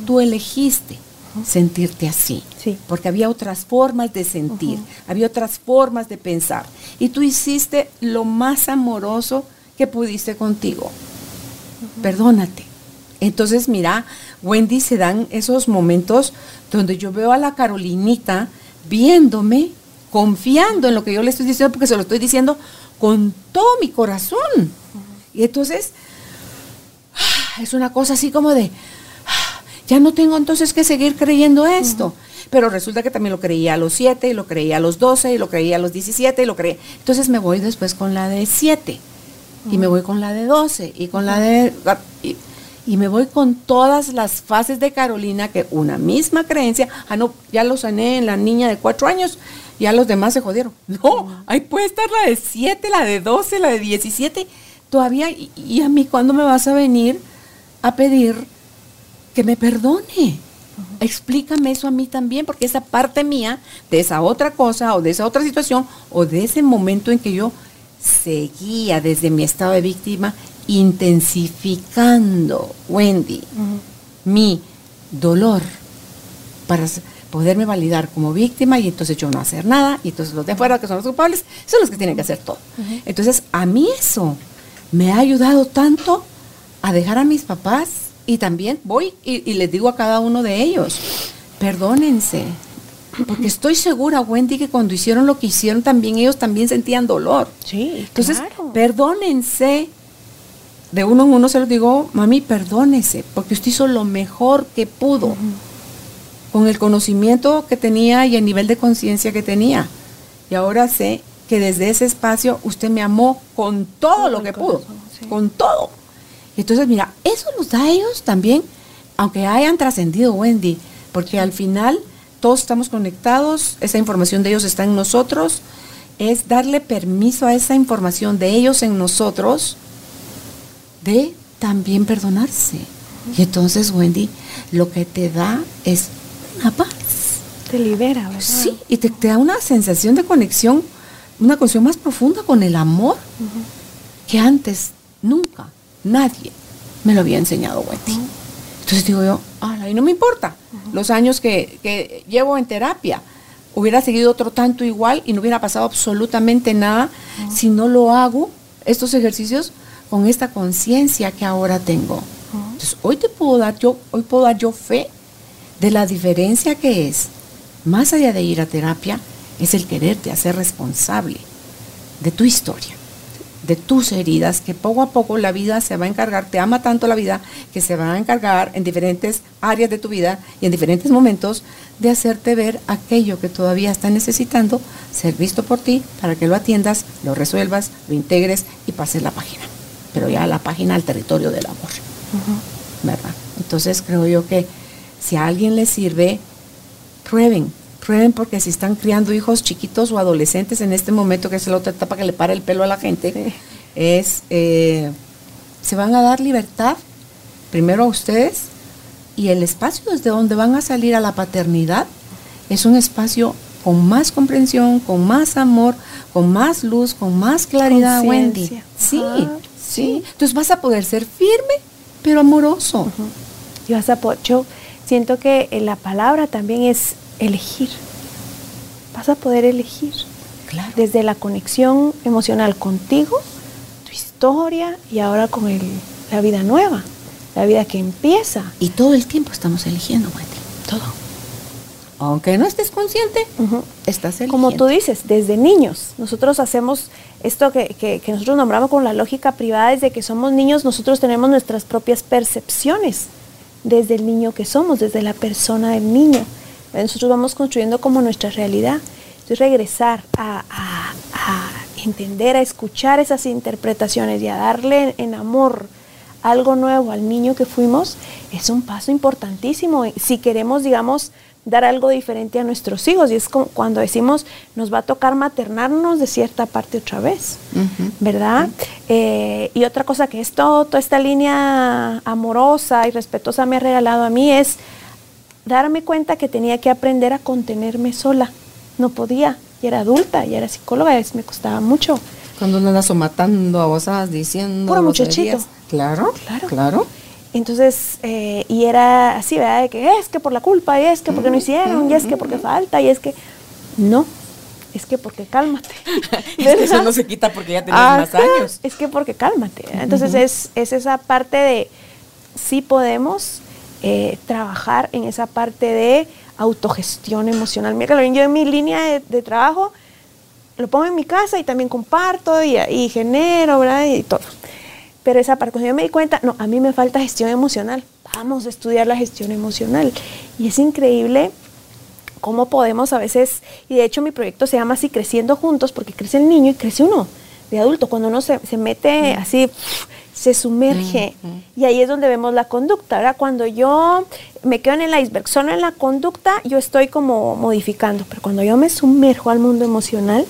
Tú elegiste sentirte así. Porque había otras formas de sentir, había otras formas de pensar. Y tú hiciste lo más amoroso que pudiste contigo. Perdónate. Entonces, mira, Wendy, se dan esos momentos donde yo veo a la Carolinita viéndome, confiando en lo que yo le estoy diciendo, porque se lo estoy diciendo con todo mi corazón. Y entonces, ah, es una cosa así como de, ah, ya no tengo entonces que seguir creyendo esto. Pero resulta que también lo creía a los 7, y lo creía a los 12, y lo creía a los 17, y lo creía. Entonces me voy después con la de 7, y me voy con la de 12, y con la de y me voy con todas las fases de Carolina, que una misma creencia, ah, no, ya lo sané en la niña de cuatro años, ya los demás se jodieron. No, ahí puede estar la de siete, la de doce, la de diecisiete, todavía, y, a mí, ¿cuándo me vas a venir a pedir que me perdone? Explícame eso a mí también, porque esa parte mía, de esa otra cosa, o de esa otra situación, o de ese momento en que yo seguía desde mi estado de víctima intensificando, Wendy, mi dolor para poderme validar como víctima y entonces yo no hacer nada y entonces los de afuera que son los culpables son los que tienen que hacer todo. Entonces a mí eso me ha ayudado tanto a dejar a mis papás y también voy y, les digo a cada uno de ellos, perdónense, porque estoy segura, Wendy, que cuando hicieron lo que hicieron también ellos también sentían dolor. Sí, Entonces, perdónense. De uno en uno se los digo, mami, perdónese, porque usted hizo lo mejor que pudo con el conocimiento que tenía y el nivel de conciencia que tenía. Y ahora sé que desde ese espacio usted me amó con todo, lo que pudo, con todo. Entonces, mira, eso nos da a ellos también, aunque hayan trascendido Wendy, porque al final todos estamos conectados, esa información de ellos está en nosotros, es darle permiso a esa información de ellos en nosotros de también perdonarse. Y entonces, Wendy, lo que te da es una paz. Te libera, ¿verdad? Sí, y te, da una sensación de conexión, una conexión más profunda con el amor que antes nunca nadie me lo había enseñado, Wendy. Entonces digo yo, y no me importa los años que, llevo en terapia. Hubiera seguido otro tanto igual y no hubiera pasado absolutamente nada si no lo hago, estos ejercicios, con esta conciencia que ahora tengo. Entonces, hoy te puedo dar yo, hoy puedo dar yo fe de la diferencia que es, más allá de ir a terapia, es el quererte hacer responsable de tu historia, de tus heridas, que poco a poco la vida se va a encargar, te ama tanto la vida, que se va a encargar en diferentes áreas de tu vida y en diferentes momentos de hacerte ver aquello que todavía está necesitando ser visto por ti para que lo atiendas, lo resuelvas, lo integres y pases la página. Pero ya la página al territorio del amor. ¿Verdad? Entonces creo yo que si a alguien le sirve, prueben, prueben porque si están criando hijos chiquitos o adolescentes en este momento, que es la otra etapa que le para el pelo a la gente, es, eh, se van a dar libertad, primero a ustedes, y el espacio desde donde van a salir a la paternidad es un espacio con más comprensión, con más amor, con más luz, con más claridad, Wendy. Sí, sí, Entonces vas a poder ser firme, pero amoroso. A poder, yo siento que la palabra también es elegir. Vas a poder elegir. Desde la conexión emocional contigo, tu historia y ahora con el, la vida nueva, la vida que empieza. Y todo el tiempo estamos eligiendo, Wendy. Todo. Aunque no estés consciente, estás eligiendo. Como tú dices, desde niños, nosotros hacemos esto que, que, nosotros nombramos con la lógica privada, desde que somos niños, nosotros tenemos nuestras propias percepciones desde el niño que somos, desde la persona del niño. Nosotros vamos construyendo como nuestra realidad. Entonces regresar a, entender, a escuchar esas interpretaciones y a darle en amor algo nuevo al niño que fuimos, es un paso importantísimo. Si queremos, digamos, dar algo diferente a nuestros hijos. Y es como cuando decimos, nos va a tocar maternarnos de cierta parte otra vez, ¿verdad? Eh, y otra cosa que esto, toda esta línea amorosa y respetuosa me ha regalado a mí es darme cuenta que tenía que aprender a contenerme sola. No podía, y era adulta, y era psicóloga, y me costaba mucho. Cuando uno anda somatando a vos, diciendo... Puro muchachito. Claro, claro. Claro. Entonces, eh, y era así, ¿verdad? De que es que por la culpa, y es que porque no hicieron, y es que porque falta, y es que. No, es que porque cálmate. es que eso no se quita porque ya tienes más años. Es que porque cálmate. Entonces, es, es, esa parte de sí podemos eh, trabajar en esa parte de autogestión emocional. Mira, yo en mi línea de, trabajo lo pongo en mi casa y también comparto y, y genero, ¿verdad? Y todo. Pero esa parte, cuando yo me di cuenta, no, a mí me falta gestión emocional. Vamos a estudiar la gestión emocional. Y es increíble cómo podemos a veces, y de hecho mi proyecto se llama así, Creciendo Juntos, porque crece el niño y crece uno de adulto. Cuando uno se, mete mm. así, se sumerge. Y ahí es donde vemos la conducta, ¿verdad? Cuando yo me quedo en el iceberg, solo en la conducta, yo estoy como modificando. Pero cuando yo me sumerjo al mundo emocional,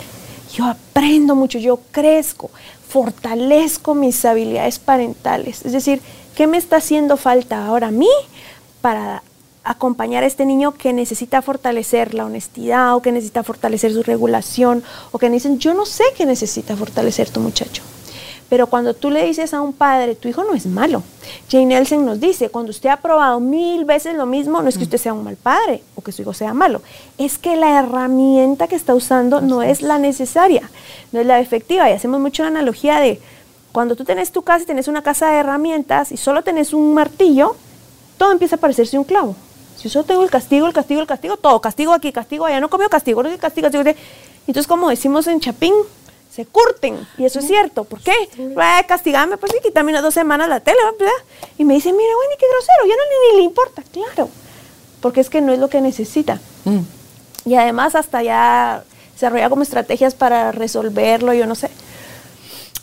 yo aprendo mucho, yo crezco fortalezco mis habilidades parentales. Es decir, ¿qué me está haciendo falta ahora a mí para acompañar a este niño que necesita fortalecer la honestidad o que necesita fortalecer su regulación o que dicen, yo no sé qué necesita fortalecer tu muchacho. Pero cuando tú le dices a un padre, tu hijo no es malo. Jane Nelson nos dice, cuando usted ha probado mil veces lo mismo, no es que usted sea un mal padre o que su hijo sea malo, es que la herramienta que está usando no es la necesaria, no es la efectiva. Y hacemos mucho la analogía de, cuando tú tenés tu casa y tenés una casa de herramientas y solo tenés un martillo, todo empieza a parecerse un clavo. Si yo solo tengo el castigo, el castigo, el castigo, todo, castigo aquí, castigo allá, no comió castigo, no castigo, castigo. Entonces, como decimos en Chapín, se curten. Y eso es cierto. ¿Por qué? Eh, castigame, pues sí, quítame unas dos semanas la tele, ¿verdad? Y me dice, mira, bueno, qué grosero, ya no ni, le importa. Claro, porque es que no es lo que necesita. Mm. Y además hasta ya desarrolla como estrategias para resolverlo, yo no sé.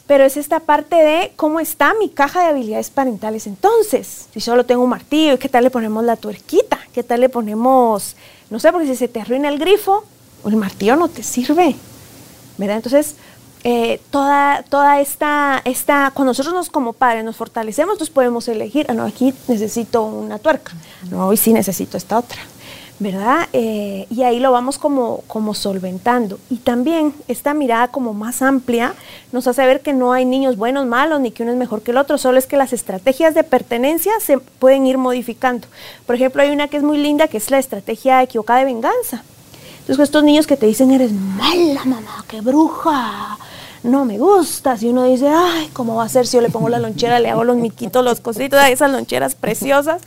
Pero es esta parte de cómo está mi caja de habilidades parentales. Entonces, si solo tengo un martillo, ¿qué tal le ponemos la tuerquita? ¿Qué tal le ponemos, no sé, porque si se te arruina el grifo, el martillo no te sirve. ¿Verdad? Entonces, eh, toda, toda esta, esta, cuando nosotros nos como padres nos fortalecemos, entonces podemos elegir, ah, no, aquí necesito una tuerca, no, hoy sí necesito esta otra, ¿verdad? Eh, y ahí lo vamos como, como solventando. Y también esta mirada como más amplia nos hace ver que no hay niños buenos, malos, ni que uno es mejor que el otro, solo es que las estrategias de pertenencia se pueden ir modificando. Por ejemplo, hay una que es muy linda, que es la estrategia equivocada de venganza. Entonces, estos niños que te dicen, eres mala, mamá, qué bruja, no me gustas. Y uno dice, ay, ¿cómo va a ser si yo le pongo la lonchera, le hago los miquitos, los cositos, esas loncheras preciosas?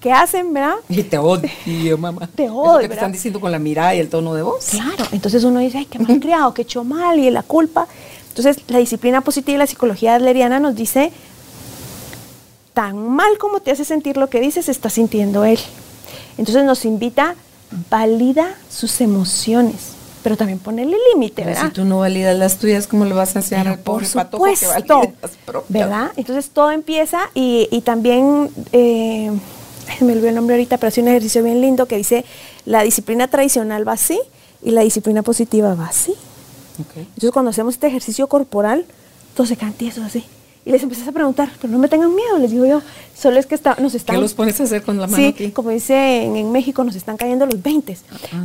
¿Qué hacen, verdad? Y te odio, mamá. Te odio. que te están diciendo con la mirada y el tono de voz. Claro, entonces uno dice, ay, qué mal criado, qué hecho mal, y la culpa. Entonces, la disciplina positiva y la psicología adleriana nos dice, tan mal como te hace sentir lo que dices, está sintiendo él. Entonces nos invita, valida sus emociones pero también ponerle límite, ¿verdad? Si tú no validas las tuyas, ¿cómo le vas a enseñar al pobre pato que las? ¿Verdad? Entonces todo empieza y, y también, eh, me olvidó el nombre ahorita, pero hace un ejercicio bien lindo que dice, la disciplina tradicional va así y la disciplina positiva va así. Entonces cuando hacemos este ejercicio corporal, todos se quedan tiesos así. Y les empiezas a preguntar, pero no me tengan miedo, les digo yo, solo es que está, nos están... ¿Qué los pones a hacer con la mano sí, aquí? como dice en, México, nos están cayendo los 20,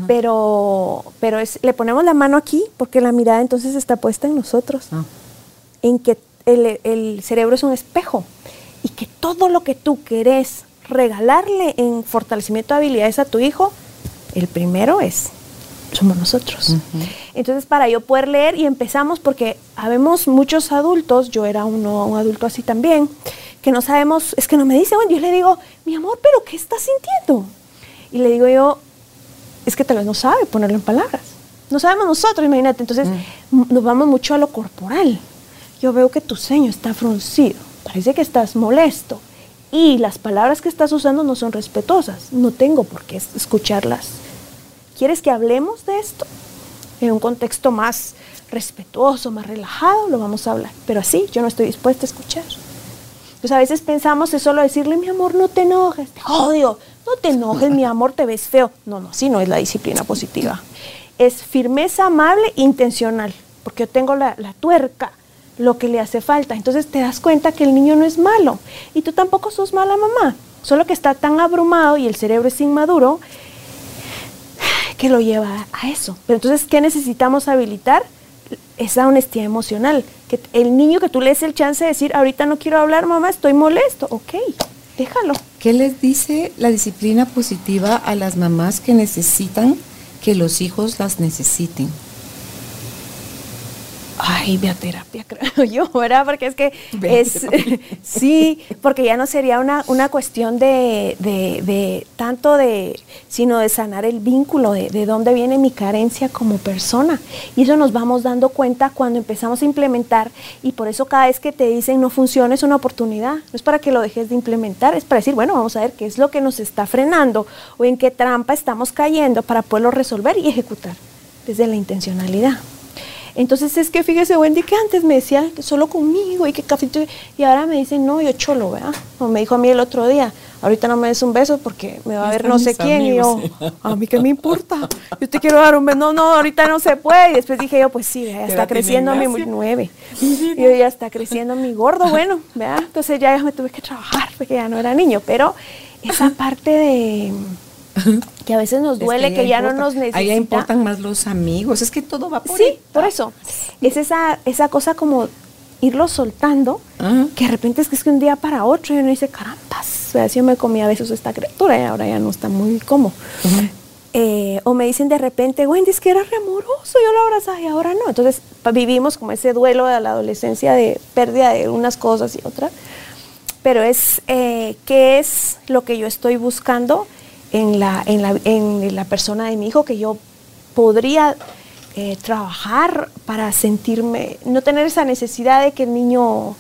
pero, pero es, le ponemos la mano aquí porque la mirada entonces está puesta en nosotros, ah. en que el, el cerebro es un espejo. Y que todo lo que tú querés regalarle en fortalecimiento de habilidades a tu hijo, el primero es somos nosotros. Entonces, para yo poder leer, y empezamos porque habemos muchos adultos, yo era uno, un adulto así también, que no sabemos, es que no me dice, bueno, yo le digo, mi amor, pero ¿qué estás sintiendo? Y le digo yo, es que tal vez no sabe ponerlo en palabras. No sabemos nosotros, imagínate. Entonces, mm. nos vamos mucho a lo corporal. Yo veo que tu ceño está fruncido, parece que estás molesto. Y las palabras que estás usando no son respetuosas. No tengo por qué escucharlas ¿Quieres que hablemos de esto? En un contexto más respetuoso, más relajado, lo vamos a hablar. Pero así, yo no estoy dispuesta a escuchar. Pues a veces pensamos es solo decirle, mi amor, no te enojes, te odio, no te enojes, mi amor, te ves feo. No, no, así no es la disciplina positiva. Es firmeza amable, intencional, porque yo tengo la, la tuerca, lo que le hace falta. Entonces te das cuenta que el niño no es malo y tú tampoco sos mala mamá, solo que está tan abrumado y el cerebro es inmaduro que lo lleva a eso. Pero entonces, ¿qué necesitamos habilitar? Esa honestidad emocional. Que el niño que tú le des el chance de decir, ahorita no quiero hablar, mamá, estoy molesto. Ok, déjalo. ¿Qué les dice la disciplina positiva a las mamás que necesitan que los hijos las necesiten? Ay, ve a terapia, creo yo, ¿verdad? Porque es que es, sí, porque ya no sería una, una cuestión de, de, tanto de, sino de sanar el vínculo, de, de dónde viene mi carencia como persona. Y eso nos vamos dando cuenta cuando empezamos a implementar y por eso cada vez que te dicen no funciona es una oportunidad. No es para que lo dejes de implementar, es para decir, bueno, vamos a ver qué es lo que nos está frenando o en qué trampa estamos cayendo para poderlo resolver y ejecutar desde la intencionalidad. Entonces es que fíjese Wendy que antes me decía que solo conmigo y que café y ahora me dice no, yo cholo, ¿verdad? O me dijo a mí el otro día, ahorita no me des un beso porque me va a ver no sé quién y yo, a mí qué me importa, yo te quiero dar un beso, no, no, ahorita no se puede. Y después dije yo, pues sí, ya está creciendo mi nueve y yo ya está creciendo mi gordo, bueno, ¿verdad? Entonces ya me tuve que trabajar porque ya no era niño, pero esa parte de que a veces nos duele que, ya, no nos necesita. Ahí importan más los amigos, es que todo va por Sí, por eso. Es esa, esa cosa como irlo soltando, que de repente es que es que un día para otro y uno dice, carambas, así yo me comí a veces esta criatura y ahora ya no está muy cómodo. Eh, o me dicen de repente, Wendy, es que era remoroso, yo lo abrazaba y ahora no. Entonces vivimos como ese duelo de la adolescencia de pérdida de unas cosas y otras. Pero es, eh, ¿qué es lo que yo estoy buscando en la, en, la, en la persona de mi hijo que yo podría eh, trabajar para sentirme, no tener esa necesidad de que el niño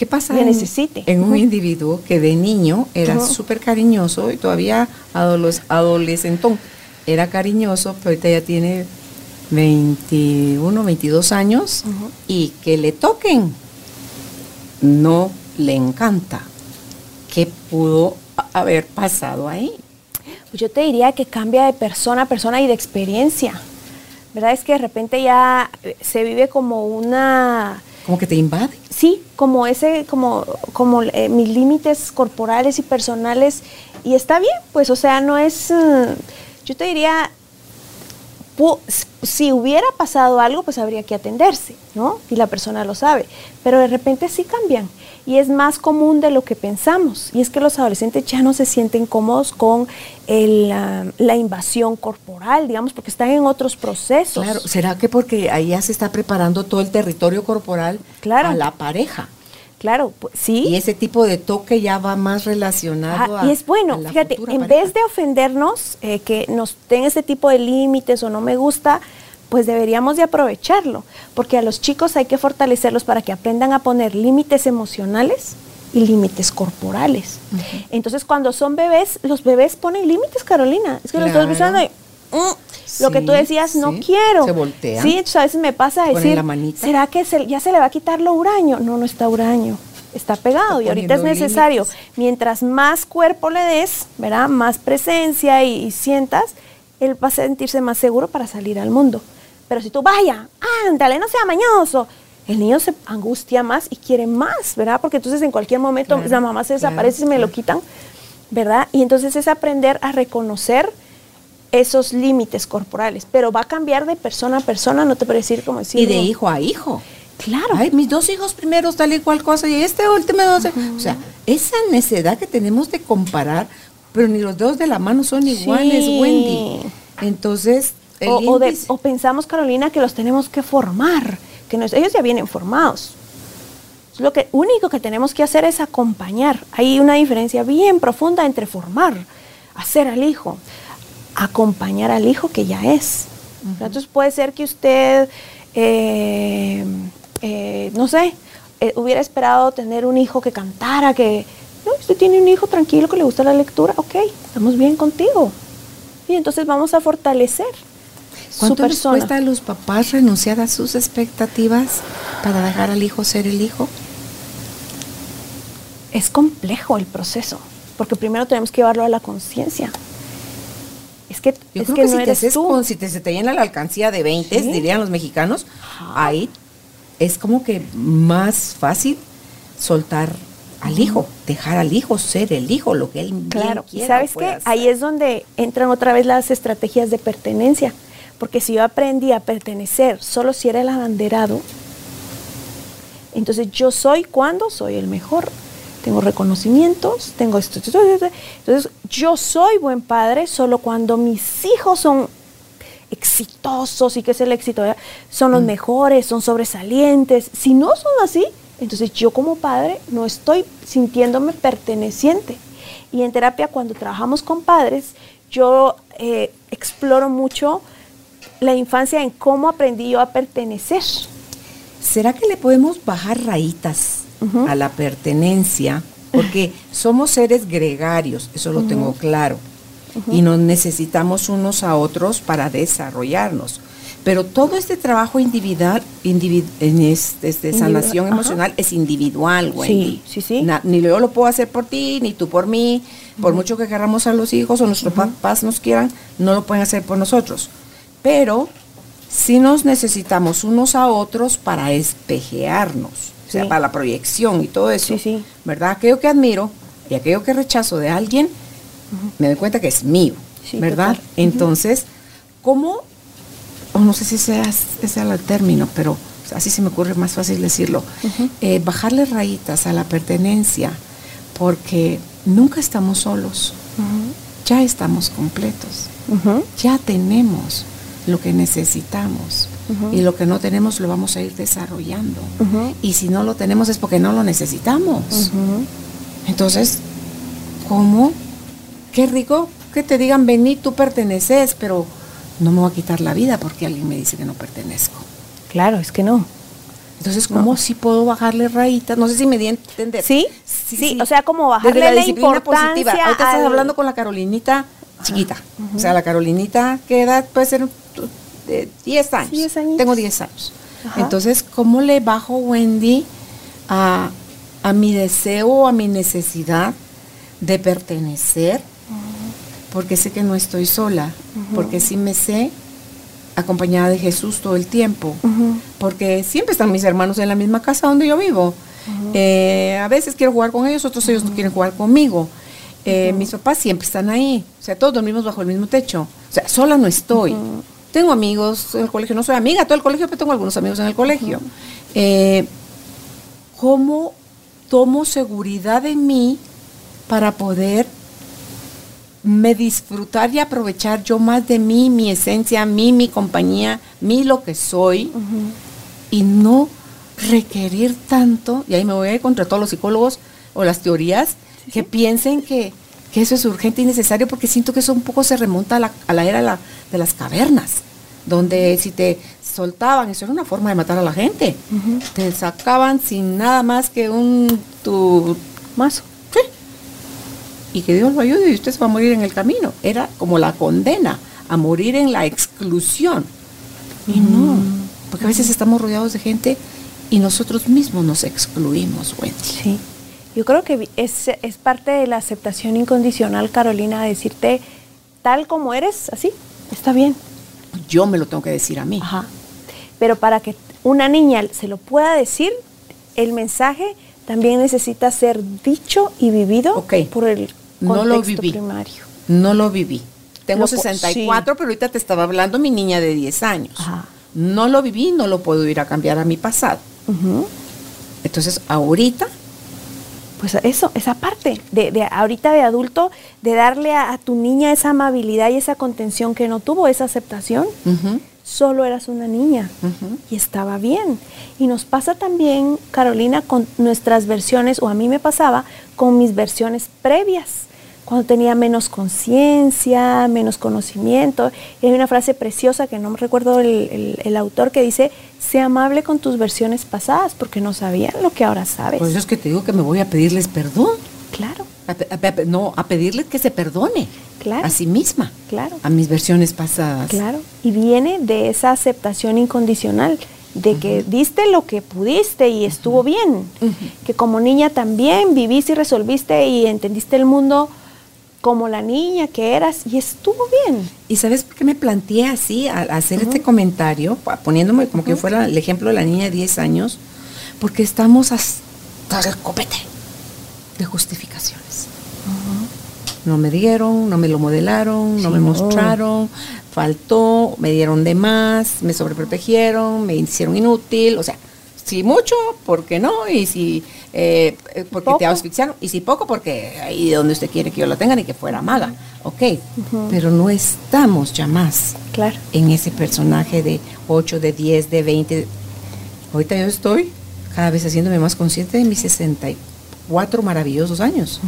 ¿Qué pasa me necesite? En un individuo que de niño era súper cariñoso y todavía adolescentón era cariñoso, pero ahorita ya tiene 21, 22 años y que le toquen no le encanta. ¿Qué pudo haber pasado ahí? Pues yo te diría que cambia de persona a persona y de experiencia. ¿Verdad? Es que de repente ya eh, se vive como una... ¿Como que te invade? Sí, como ese, como, como eh, mis límites corporales y personales. Y está bien, pues, o sea, no es... Mm, yo te diría, si hubiera pasado algo, pues habría que atenderse, ¿no? Y la persona lo sabe. Pero de repente sí cambian y es más común de lo que pensamos. Y es que los adolescentes ya no se sienten cómodos con la, invasión corporal, digamos, porque están en otros procesos. Claro, ¿será que porque ahí ya se está preparando todo el territorio corporal a la pareja? Claro, pues, sí. Y ese tipo de toque ya va más relacionado a. Y es bueno, fíjate, en vez de ofendernos, eh, que nos den ese tipo de límites o no me gusta, pues deberíamos de aprovecharlo, porque a los chicos hay que fortalecerlos para que aprendan a poner límites emocionales y límites corporales. Entonces, cuando son bebés, los bebés ponen límites, Carolina. Es que lo estoy pensando y, mm, lo que tú decías, no quiero. Se voltea. Sí, a veces me pasa a decir, ¿será que ya se le va a quitar lo huraño? No, no está huraño. Está pegado y ahorita es necesario. Mientras más cuerpo le des, ¿verdad? Más presencia y sientas, él va a sentirse más seguro para salir al mundo. Pero si tú vaya, ándale, no sea mañoso, el niño se angustia más y quiere más, ¿verdad? Porque entonces en cualquier momento la mamá se desaparece y me lo quitan, ¿verdad? Y entonces es aprender a reconocer esos límites corporales, pero va a cambiar de persona a persona, no te puedo decir como decir. Y de hijo a hijo. Claro. Ay, mis dos hijos primeros tal y cual cosa y este último no sé. O sea, esa necesidad que tenemos de comparar, pero ni los dedos de la mano son iguales, Wendy. Entonces, o, pensamos, Carolina, que los tenemos que formar, que ellos ya vienen formados. Lo que único que tenemos que hacer es acompañar. Hay una diferencia bien profunda entre formar, hacer al hijo, acompañar al hijo que ya es. Entonces puede ser que usted, eh, eh, no sé, eh, hubiera esperado tener un hijo que cantara, que, no, usted tiene un hijo tranquilo que le gusta la lectura, ok, estamos bien contigo. Y entonces vamos a fortalecer ¿Cuánto les cuesta a los papás renunciar a sus expectativas para dejar al hijo ser el hijo? Es complejo el proceso, porque primero tenemos que llevarlo a la conciencia. Es que, es que, no si eres te tú. si te, se te llena la alcancía de 20, dirían los mexicanos, ahí es como que más fácil soltar al hijo, dejar al hijo ser el hijo, lo que él claro. quiera. ¿Sabes qué? Ahí es donde entran otra vez las estrategias de pertenencia. Porque si yo aprendí a pertenecer solo si era el abanderado, entonces yo soy cuando soy el mejor. Tengo reconocimientos, tengo esto, Entonces yo soy buen padre solo cuando mis hijos son exitosos y que es el éxito, son los mm. mejores, son sobresalientes. Si no son así, entonces yo como padre no estoy sintiéndome perteneciente. Y en terapia cuando trabajamos con padres, yo eh, exploro mucho la infancia en cómo aprendí yo a pertenecer. ¿Será que le podemos bajar rayitas a la pertenencia? Porque somos seres gregarios, eso lo tengo claro, y nos necesitamos unos a otros para desarrollarnos. Pero todo este trabajo individual, en este, sanación emocional es individual, Wendy. Sí, sí, sí. ni yo lo puedo hacer por ti, ni tú por mí. Por mucho que queramos a los hijos o nuestros papás nos quieran, no lo pueden hacer por nosotros pero sí nos necesitamos unos a otros para espejearnos, o sea, para la proyección y todo eso, sí, sí. ¿verdad? Creo que admiro y aquello que rechazo de alguien, me doy cuenta que es mío, ¿verdad? total. Entonces, ¿cómo, o no sé si sea, ese sea el término, pero así se me ocurre más fácil decirlo, eh, bajarle rayitas a la pertenencia, porque nunca estamos solos, ya estamos completos, ya tenemos lo que necesitamos. Y lo que no tenemos lo vamos a ir desarrollando. Y si no lo tenemos es porque no lo necesitamos. Entonces, ¿cómo? Qué rico que te digan, vení, tú perteneces, pero no me voy a quitar la vida porque alguien me dice que no pertenezco. Claro, es que no. Entonces, ¿cómo si puedo bajarle rayitas? No sé si me di a entender. ¿Sí? Sí, o sea, como Desde bajarle la la disciplina positiva. Ahorita estás al- hablando con la Carolinita chiquita. O sea, la Carolinita, ¿qué edad puede ser? De 10 años. 10 añitos. Tengo 10 años. Ajá. Entonces, ¿cómo le bajo, Wendy, a, a mi deseo, a mi necesidad de pertenecer? Porque sé que no estoy sola. Porque sí me sé acompañada de Jesús todo el tiempo. Porque siempre están mis hermanos en la misma casa donde yo vivo. Eh, a veces quiero jugar con ellos, otros ellos no quieren jugar conmigo. Eh, Mis papás siempre están ahí. O sea, todos dormimos bajo el mismo techo. O sea, sola no estoy. Tengo amigos en el colegio, no soy amiga de todo el colegio, pero tengo algunos amigos en el colegio. Eh, ¿Cómo tomo seguridad en mí para poder me disfrutar y aprovechar yo más de mí, mi esencia, mí, mi compañía, mí lo que soy y no requerir tanto, y ahí me voy a ir contra todos los psicólogos o las teorías que piensen que, que eso es urgente y necesario porque siento que eso un poco se remonta a la, a la era de, la- de las cavernas, donde si te soltaban, eso era una forma de matar a la gente, te sacaban sin nada más que un tu Mazo. Sí. Y que Dios lo ayude y usted se va a morir en el camino. Era como la condena a morir en la exclusión. Y no, porque a veces estamos rodeados de gente y nosotros mismos nos excluimos, Wendy. Sí. Yo creo que es, es parte de la aceptación incondicional, Carolina, decirte tal como eres, así, está bien. Yo me lo tengo que decir a mí. Ajá. Pero para que una niña se lo pueda decir, el mensaje también necesita ser dicho y vivido Ok. por el No contexto lo viví. primario. No lo viví. Tengo Lo po- 64, pero ahorita te estaba hablando mi niña de 10 años. Ajá. No lo viví, no lo puedo ir a cambiar a mi pasado. Entonces, ahorita Pues eso, esa parte de, de ahorita de adulto, de darle a, a tu niña esa amabilidad y esa contención que no tuvo, esa aceptación, solo eras una niña y estaba bien. Y nos pasa también, Carolina, con nuestras versiones, o a mí me pasaba con mis versiones previas, cuando tenía menos conciencia, menos conocimiento. Y hay una frase preciosa que no me recuerdo el, el- el autor que dice, sé amable con tus versiones pasadas, porque no sabían lo que ahora sabes. Por eso es que te digo que me voy a pedirles perdón. claro, A no, a pedirles que se perdone Claro. a sí misma, claro. a mis versiones pasadas. Claro, y viene de esa aceptación incondicional, de que diste lo que pudiste y estuvo bien, que como niña también viviste y resolviste y entendiste el mundo como la niña que eras y estuvo bien. ¿Y sabes por qué me planteé así al hacer este comentario, poniéndome como que fuera el ejemplo de la niña de 10 años? Porque estamos hasta el copete de justificaciones. No me dieron, no me lo modelaron, no me mostraron, faltó, me dieron de más, me sobreprotegieron, me hicieron inútil, o sea, si mucho, ¿por qué no? Y si eh, eh, porque te Poco. asfixiaron, y si poco, porque ahí donde usted quiere que yo la tenga ni que fuera maga, ok, pero no estamos ya más Claro. en ese personaje de 8, de 10, de 20. Ahorita yo estoy cada vez haciéndome más consciente de mis 64 maravillosos años.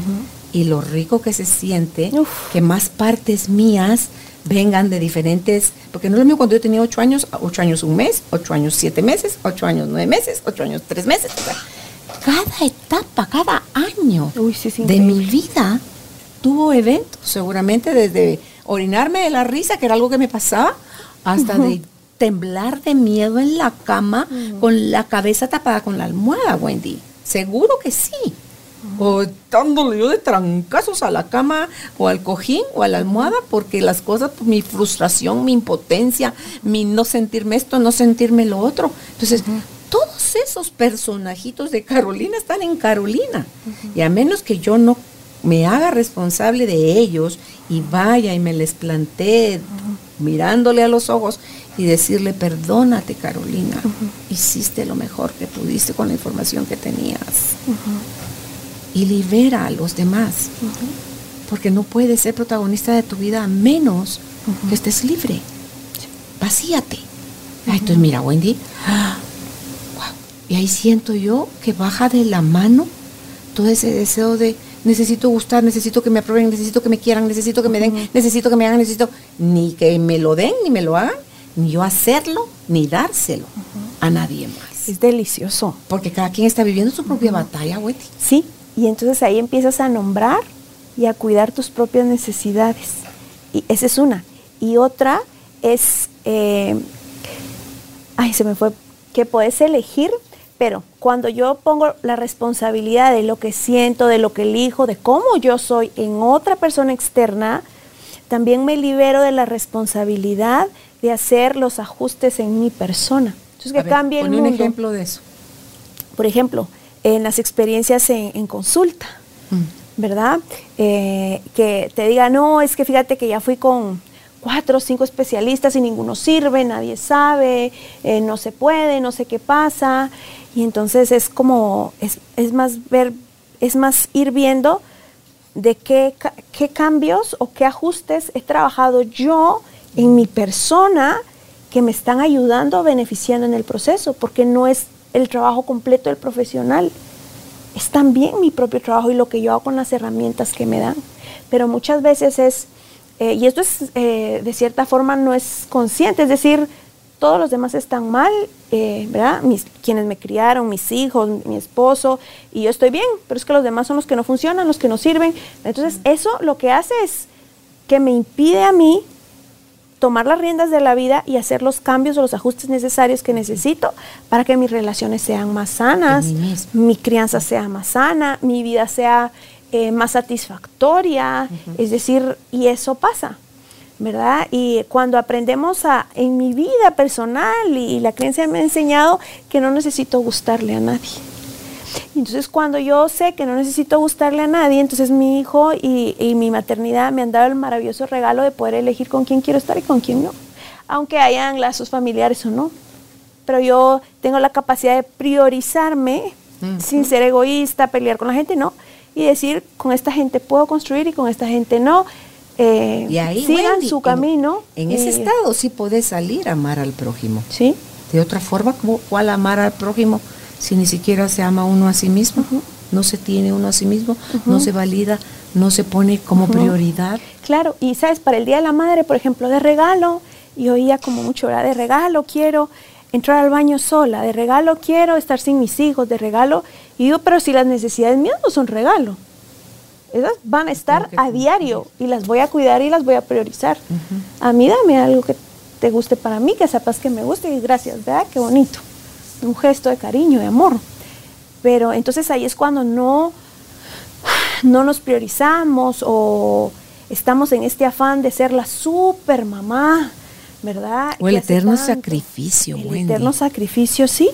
Y lo rico que se siente Uf. que más partes mías vengan de diferentes, porque no es lo mismo cuando yo tenía 8 años, 8 años un mes, 8 años 7 meses, 8 años 9 meses, 8 años 3 meses. o sea, cada etapa, cada año Uy, sí, sí, de mi vida tuvo eventos, seguramente desde orinarme de la risa, que era algo que me pasaba, hasta de temblar de miedo en la cama con la cabeza tapada con la almohada, Wendy. Seguro que sí. O dándole yo de trancazos a la cama o al cojín o a la almohada porque las cosas, pues, mi frustración, mi impotencia, mi no sentirme esto, no sentirme lo otro. Entonces, todos esos personajitos de Carolina están en Carolina. Y a menos que yo no me haga responsable de ellos y vaya y me les plantee mirándole a los ojos y decirle, perdónate Carolina, hiciste lo mejor que pudiste con la información que tenías. Y libera a los demás, porque no puedes ser protagonista de tu vida a menos que estés libre. Vacíate. Entonces mira, Wendy, y ahí siento yo que baja de la mano todo ese deseo de necesito gustar, necesito que me aprueben, necesito que me quieran, necesito que me den, necesito que me hagan, necesito ni que me lo den, ni me lo hagan, ni yo hacerlo, ni dárselo a nadie más. Es delicioso. Porque cada quien está viviendo su propia batalla, güey. Sí, y entonces ahí empiezas a nombrar y a cuidar tus propias necesidades. Y esa es una. Y otra es, eh, ay, se me fue, que puedes elegir pero cuando yo pongo la responsabilidad de lo que siento, de lo que elijo, de cómo yo soy en otra persona externa, también me libero de la responsabilidad de hacer los ajustes en mi persona. Entonces, que cambie el mundo. un ejemplo de eso. Por ejemplo, en las experiencias en, consulta, mm. ¿verdad? Eh, que te diga, no, es que fíjate que ya fui con cuatro o cinco especialistas y ninguno sirve, nadie sabe, eh, no se puede, no sé qué pasa. Y entonces es como, es, más ver, es más ir viendo de qué, qué cambios o qué ajustes he trabajado yo en mi persona que me están ayudando, beneficiando en el proceso, porque no es el trabajo completo del profesional, es también mi propio trabajo y lo que yo hago con las herramientas que me dan. Pero muchas veces es eh, y esto es, eh, de cierta forma, no es consciente, es decir, todos los demás están mal, eh, ¿verdad? Mis, quienes me criaron, mis hijos, mi esposo, y yo estoy bien, pero es que los demás son los que no funcionan, los que no sirven. Entonces, eso lo que hace es que me impide a mí tomar las riendas de la vida y hacer los cambios o los ajustes necesarios que necesito para que mis relaciones sean más sanas, mi crianza sea más sana, mi vida sea eh, más satisfactoria, es decir, y eso pasa, ¿verdad? Y cuando aprendemos a, en mi vida personal y, la creencia me ha enseñado que no necesito gustarle a nadie. Entonces cuando yo sé que no necesito gustarle a nadie, entonces mi hijo y, y, mi maternidad me han dado el maravilloso regalo de poder elegir con quién quiero estar y con quién no, aunque hayan lazos familiares o no. Pero yo tengo la capacidad de priorizarme sin ser egoísta, pelear con la gente, no y decir, con esta gente puedo construir y con esta gente no. Eh, y ahí, sigan su camino. En, ese estado sí puede salir a amar al prójimo. Sí. De otra forma, ¿cuál amar al prójimo si ni siquiera se ama uno a sí mismo? No se tiene uno a sí mismo, no se valida, no se pone como prioridad. Claro, y sabes, para el Día de la Madre, por ejemplo, de regalo, y oía como mucho, ¿verdad? De regalo quiero entrar al baño sola, de regalo quiero estar sin mis hijos, de regalo. Y digo, pero si las necesidades mías no son regalo, esas van a estar a diario y las voy a cuidar y las voy a priorizar. A mí dame algo que te guste para mí, que sepas que me guste y gracias, ¿verdad? Qué bonito. Un gesto de cariño, de amor. Pero entonces ahí es cuando no, no nos priorizamos o estamos en este afán de ser la super mamá, ¿verdad? O el eterno sacrificio, El eterno sacrificio, sí.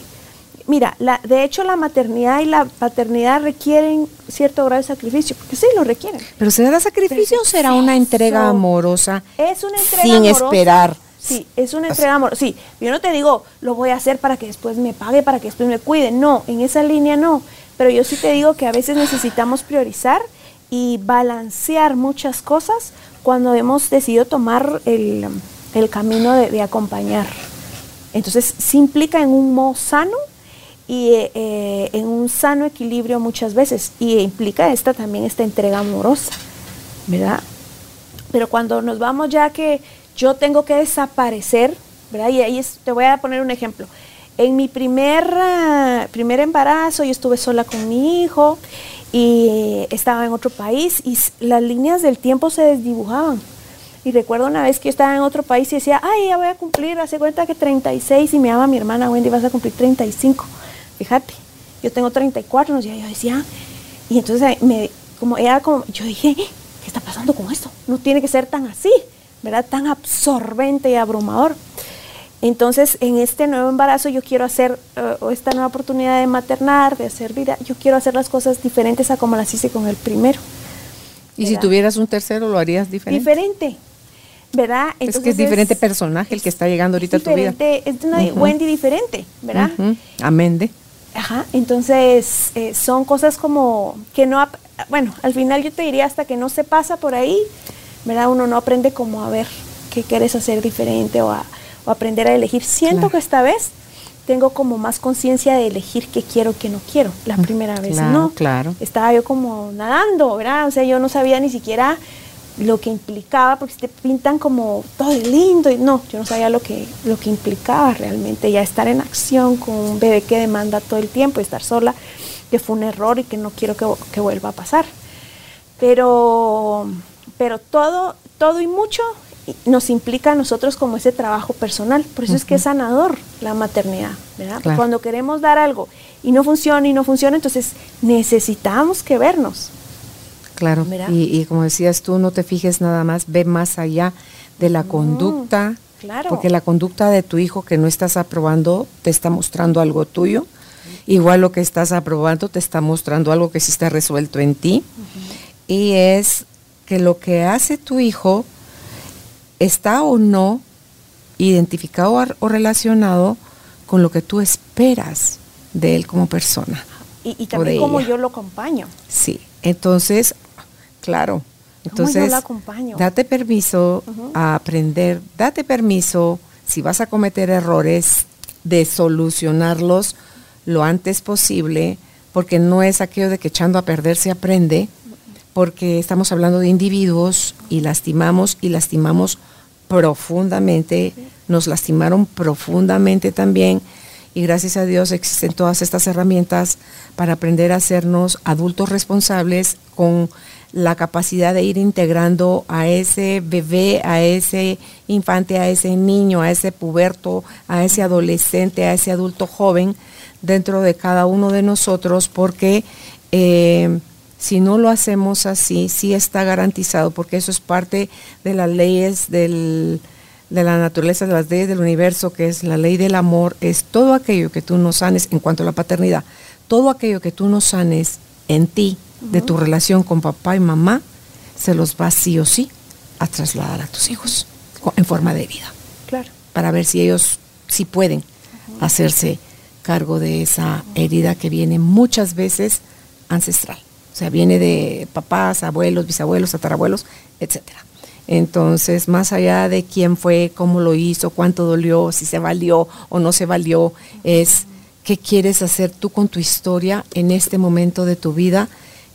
Mira, la, de hecho la maternidad y la paternidad requieren cierto grado de sacrificio, porque sí lo requieren. Pero será sacrificio o será una entrega amorosa? Es una entrega sin esperar. Sí, es una entrega amorosa. Sí, yo no te digo, lo voy a hacer para que después me pague, para que después me cuide. No, en esa línea no. Pero yo sí te digo que a veces necesitamos priorizar y balancear muchas cosas cuando hemos decidido tomar el, el camino de, acompañar. Entonces, se implica en un modo sano y eh, en un sano equilibrio muchas veces. Y implica esta también esta entrega amorosa, ¿verdad? Pero cuando nos vamos ya que yo tengo que desaparecer, ¿verdad? Y ahí te voy a poner un ejemplo. En mi primer, ah, primer embarazo yo estuve sola con mi hijo y estaba en otro país y las líneas del tiempo se desdibujaban. Y recuerdo una vez que yo estaba en otro país y decía, ay, ya voy a cumplir, hace cuenta que 36 y me llama mi hermana Wendy, vas a cumplir 35. Fíjate, yo tengo 34, no sé, yo decía, y entonces me, como era como, yo dije, ¿qué está pasando con esto? No tiene que ser tan así, ¿verdad? Tan absorbente y abrumador. Entonces, en este nuevo embarazo yo quiero hacer, uh, esta nueva oportunidad de maternar, de hacer vida, yo quiero hacer las cosas diferentes a como las hice con el primero. Y si tuvieras un tercero, ¿lo harías diferente? Diferente, ¿verdad? es que es diferente personaje el que está llegando ahorita a tu vida. Es una Wendy diferente, ¿verdad? Amén de. Ajá, entonces eh, son cosas como que no, bueno, al final yo te diría hasta que no se pasa por ahí, ¿verdad? Uno no aprende como a ver qué quieres hacer diferente o, a, aprender a elegir. Siento que esta vez tengo como más conciencia de elegir qué quiero, qué no quiero. La primera vez no. Claro. Estaba yo como nadando, ¿verdad? O sea, yo no sabía ni siquiera lo que implicaba, porque te pintan como todo lindo, y no, yo no sabía lo que, lo que implicaba realmente ya estar en acción con un bebé que demanda todo el tiempo, y estar sola, que fue un error y que no quiero que, que vuelva a pasar. Pero, pero todo, todo y mucho nos implica a nosotros como ese trabajo personal. Por eso es que es sanador la maternidad, ¿verdad? Cuando queremos dar algo y no funciona y no funciona, entonces necesitamos que vernos. Claro, y, como decías tú, no te fijes nada más, ve más allá de la conducta, claro. porque la conducta de tu hijo que no estás aprobando te está mostrando algo tuyo, igual lo que estás aprobando te está mostrando algo que sí está resuelto en ti, y es que lo que hace tu hijo está o no identificado o relacionado con lo que tú esperas de él como persona. Y, también como yo lo acompaño. Sí, entonces, claro, entonces, date permiso a aprender, date permiso, si vas a cometer errores, de solucionarlos lo antes posible, porque no es aquello de que echando a perder se aprende, porque estamos hablando de individuos y lastimamos y lastimamos profundamente, nos lastimaron profundamente también y gracias a Dios existen todas estas herramientas para aprender a hacernos adultos responsables con la capacidad de ir integrando a ese bebé, a ese infante, a ese niño, a ese puberto, a ese adolescente, a ese adulto joven dentro de cada uno de nosotros, porque eh, si no lo hacemos así, sí está garantizado, porque eso es parte de las leyes del, de la naturaleza, de las leyes del universo, que es la ley del amor, es todo aquello que tú no sanes en cuanto a la paternidad, todo aquello que tú no sanes en ti, de tu relación con papá y mamá, se los va sí o sí a trasladar a tus hijos en forma de vida. Claro. Para ver si ellos sí pueden hacerse cargo de esa herida que viene muchas veces ancestral. O sea, viene de papás, abuelos, bisabuelos, tatarabuelos, etcétera. Entonces, más allá de quién fue, cómo lo hizo, cuánto dolió, si se valió o no se valió, es qué quieres hacer tú con tu historia en este momento de tu vida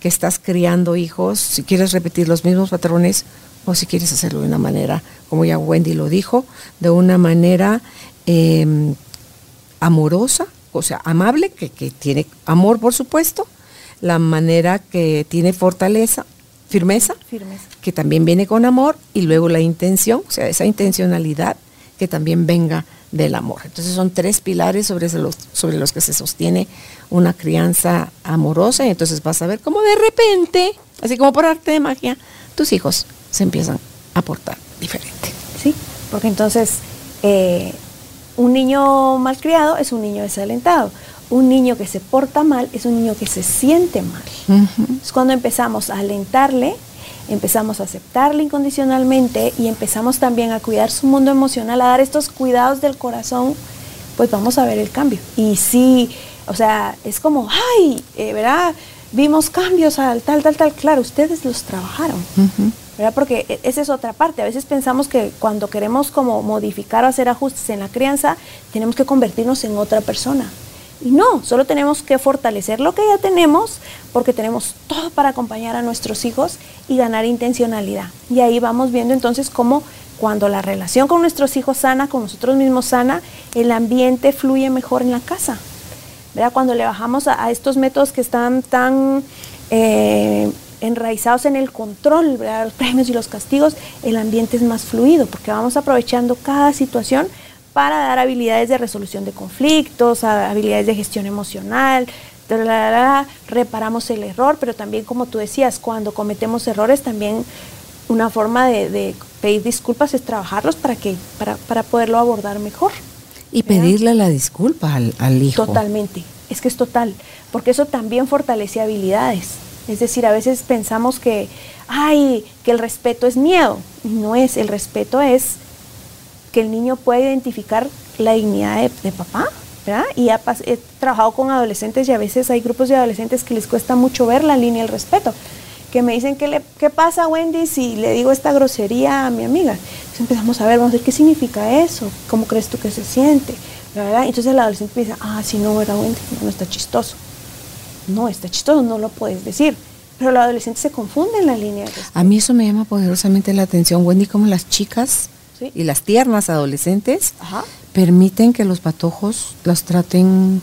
que estás criando hijos, si quieres repetir los mismos patrones o si quieres hacerlo de una manera, como ya Wendy lo dijo, de una manera em, amorosa, o sea, amable, que, que tiene amor, por supuesto, la manera que tiene fortaleza, firmeza, que también viene con amor, y luego la intención, o sea, esa intencionalidad que también venga del amor. Entonces son tres pilares sobre los, sobre los que se sostiene una crianza amorosa y entonces vas a ver cómo de repente, así como por arte de magia, tus hijos se empiezan a portar diferente. Sí, porque entonces eh, un niño malcriado es un niño desalentado un niño que se porta mal es un niño que se siente mal. Es cuando empezamos a alentarle, empezamos a aceptarle incondicionalmente y empezamos también a cuidar su mundo emocional, a dar estos cuidados del corazón, pues vamos a ver el cambio. Y sí, o sea, es como, ay, eh, ¿verdad? Vimos cambios al tal, tal, tal. Claro, ustedes los trabajaron. ¿verdad? Porque e, esa es otra parte. A veces pensamos que cuando queremos como modificar o hacer ajustes en la crianza, tenemos que convertirnos en otra persona. Y no, solo tenemos que fortalecer lo que ya tenemos porque tenemos todo para acompañar a nuestros hijos y ganar intencionalidad. Y ahí vamos viendo entonces cómo cuando la relación con nuestros hijos sana, con nosotros mismos sana, el ambiente fluye mejor en la casa. ¿Verdad? Cuando le bajamos a, estos métodos que están tan eh, enraizados en el control, los premios y los castigos, el ambiente es más fluido porque vamos aprovechando cada situación para dar habilidades de resolución de conflictos, habilidades de gestión emocional, reparamos el error, pero también como tú decías, cuando cometemos errores también una forma de, pedir disculpas es trabajarlos para que para, para poderlo abordar mejor. Y pedirle la disculpa al, al, hijo. Totalmente, es que es total, porque eso también fortalece habilidades. Es decir, a veces pensamos que, ay, que el respeto es miedo. No es, el respeto es que el niño pueda identificar la dignidad de, papá, ¿verdad? Y he trabajado con adolescentes y a veces hay grupos de adolescentes que les cuesta mucho ver la línea del respeto que me dicen, ¿qué, le, ¿qué pasa Wendy si le digo esta grosería a mi amiga? Entonces empezamos a ver, vamos a ver qué significa eso, cómo crees tú que se siente, ¿verdad? Entonces el adolescente piensa, ah, sí, no, ¿verdad Wendy? No, está chistoso. No, está chistoso, no lo puedes decir. Pero el adolescente se confunde en la línea. a mí eso me llama poderosamente la atención, Wendy, como las chicas y las tiernas adolescentes permiten que los patojos las traten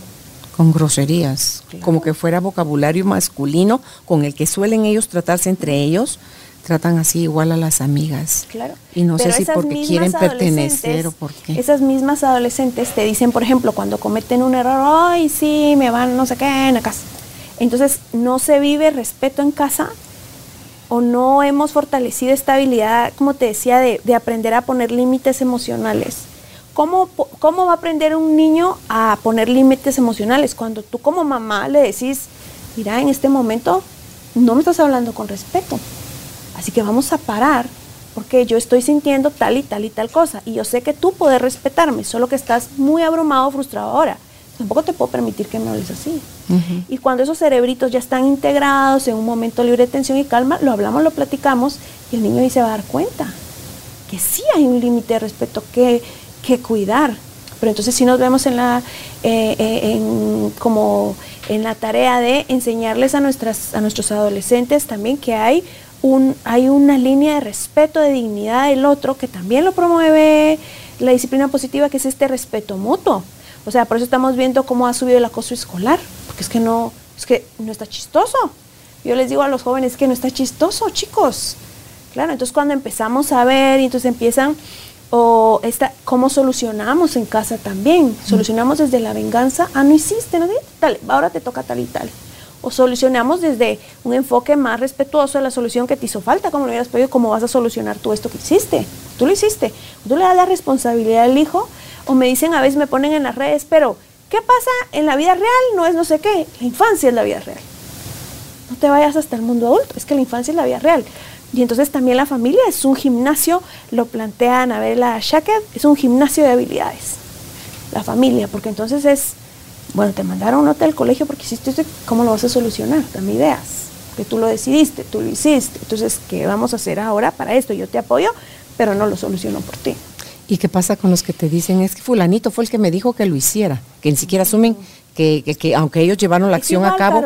con groserías, como que fuera vocabulario masculino con el que suelen ellos tratarse entre ellos, tratan así igual a las amigas. Claro. Y no sé si porque quieren pertenecer o por qué. Esas mismas adolescentes te dicen, por ejemplo, cuando cometen un error, ay, sí, me van no sé qué en la casa. Entonces, no se vive respeto en casa o no hemos fortalecido esta habilidad, como te decía, de, de aprender a poner límites emocionales ¿Cómo, va a aprender un niño a poner límites emocionales cuando tú como mamá le decís, mira, en este momento no me estás hablando con respeto? Así que vamos a parar porque yo estoy sintiendo tal y tal y tal cosa y yo sé que tú puedes respetarme, solo que estás muy abrumado, frustrado ahora. Tampoco te puedo permitir que me hables así. Y cuando esos cerebritos ya están integrados en un momento libre de tensión y calma, lo hablamos, lo platicamos y el niño ahí se va a dar cuenta que sí hay un límite de respeto, que que cuidar. Pero entonces si nos vemos en la, eh, eh, como en la tarea de enseñarles a, nuestras, a nuestros adolescentes también que hay, un, hay una línea de respeto, de dignidad del otro, que también lo promueve la disciplina positiva, que es este respeto mutuo. O sea, por eso estamos viendo cómo ha subido el acoso escolar, porque es que no, es que no está chistoso. Yo les digo a los jóvenes que no está chistoso, chicos. Claro, entonces cuando empezamos a ver y entonces empiezan o esta, cómo solucionamos en casa también. Solucionamos desde la venganza, ah, no hiciste, ¿no? Dale, ahora te toca tal y tal. O solucionamos desde un enfoque más respetuoso de la solución que te hizo falta, como lo hubieras pedido, cómo vas a solucionar tú esto que hiciste. Tú lo hiciste. Tú le das la responsabilidad al hijo, o me dicen, a veces me ponen en las redes, pero ¿qué pasa en la vida real? No es no sé qué. La infancia es la vida real. No te vayas hasta el mundo adulto, es que la infancia es la vida real. Y entonces también la familia es un gimnasio, lo plantea Anabela Shackett, es un gimnasio de habilidades. La familia, porque entonces es, bueno, te mandaron nota del colegio porque hiciste esto, ¿cómo lo vas a solucionar? Dame ideas, que tú lo decidiste, tú lo hiciste. Entonces, ¿qué vamos a hacer ahora para esto? Yo te apoyo, pero no lo soluciono por ti. ¿Y qué pasa con los que te dicen, es que fulanito fue el que me dijo que lo hiciera? Que ni siquiera asumen que, aunque ellos llevaron la acción a cabo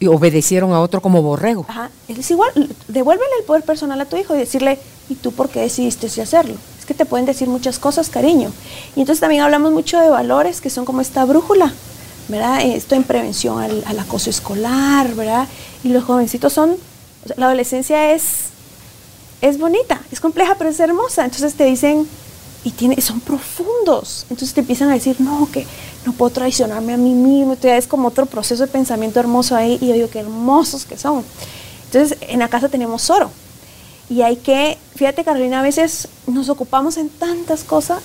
y obedecieron a otro como borrego. Ajá, es igual, devuélvele el poder personal a tu hijo y decirle, ¿y tú por qué decidiste si hacerlo? Es que te pueden decir muchas cosas, cariño. Y entonces también hablamos mucho de valores que son como esta brújula, ¿verdad? Esto en prevención al, acoso escolar, ¿verdad? Y los jovencitos son, la adolescencia es, es bonita, es compleja, pero es hermosa. Entonces te dicen, y tiene, son profundos. Entonces te empiezan a decir, no, que no puedo traicionarme a mí mismo. Entonces es como otro proceso de pensamiento hermoso ahí y yo digo, qué hermosos que son. Entonces en la casa tenemos oro. Y hay que, fíjate Carolina, a veces nos ocupamos en tantas cosas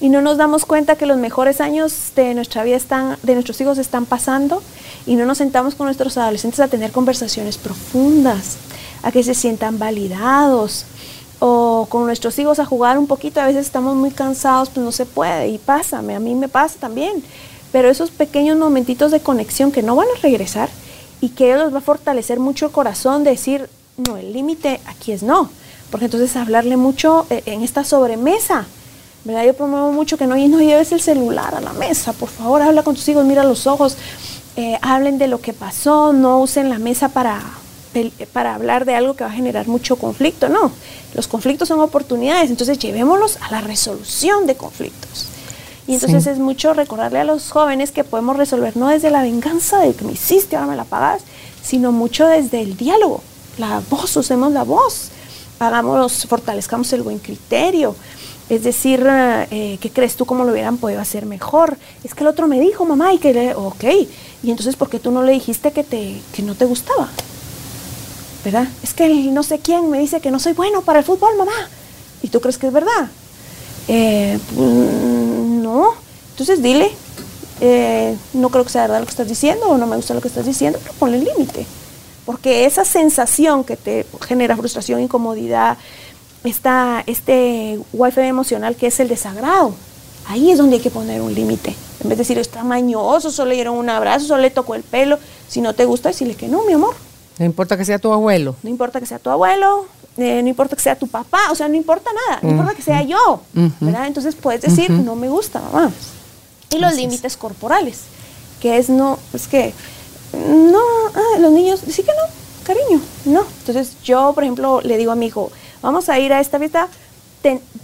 y no nos damos cuenta que los mejores años de nuestra vida están, de nuestros hijos están pasando y no nos sentamos con nuestros adolescentes a tener conversaciones profundas, a que se sientan validados, o con nuestros hijos a jugar un poquito, a veces estamos muy cansados, pues no se puede y pásame, a mí me pasa también. Pero esos pequeños momentitos de conexión que no van a regresar y que ellos va a fortalecer mucho el corazón de decir, no, el límite aquí es no. Porque entonces hablarle mucho eh, en esta sobremesa, ¿verdad? Yo promuevo mucho que no, no lleves el celular a la mesa, por favor, habla con tus hijos, mira los ojos, eh, hablen de lo que pasó, no usen la mesa para para hablar de algo que va a generar mucho conflicto, no. Los conflictos son oportunidades, entonces llevémoslos a la resolución de conflictos. Y entonces es mucho recordarle a los jóvenes que podemos resolver no desde la venganza de que me hiciste, ahora me la pagas, sino mucho desde el diálogo. La voz, usemos la voz, hagamos, fortalezcamos el buen criterio. Es decir, eh, ¿qué crees tú cómo lo hubieran podido hacer mejor? Es que el otro me dijo, mamá, y que le, ok, y entonces ¿por qué tú no le dijiste que, te, que no te gustaba? Es que no sé quién me dice que no soy bueno para el fútbol, mamá. ¿Y tú crees que es verdad? Pues, no. Entonces dile, eh, no creo que sea verdad lo que estás diciendo o no me gusta lo que estás diciendo, pero ponle límite. porque esa sensación que te genera frustración, incomodidad, está este wifi emocional que es el desagrado, ahí es donde hay que poner un límite. En vez de decir, está mañoso, solo le dieron un abrazo, solo le tocó el pelo, si no te gusta, decirle que no, mi amor. No importa que sea tu abuelo. No importa que sea tu abuelo, eh, no importa que sea tu papá, o sea, no importa nada, no importa que sea yo, ¿verdad? Entonces puedes decir, no me gusta, mamá. Y los límites corporales, que es no, es que, no, ah, los niños, sí que no, cariño, no. Entonces yo, por ejemplo, le digo a mi hijo, vamos a ir a esta fiesta,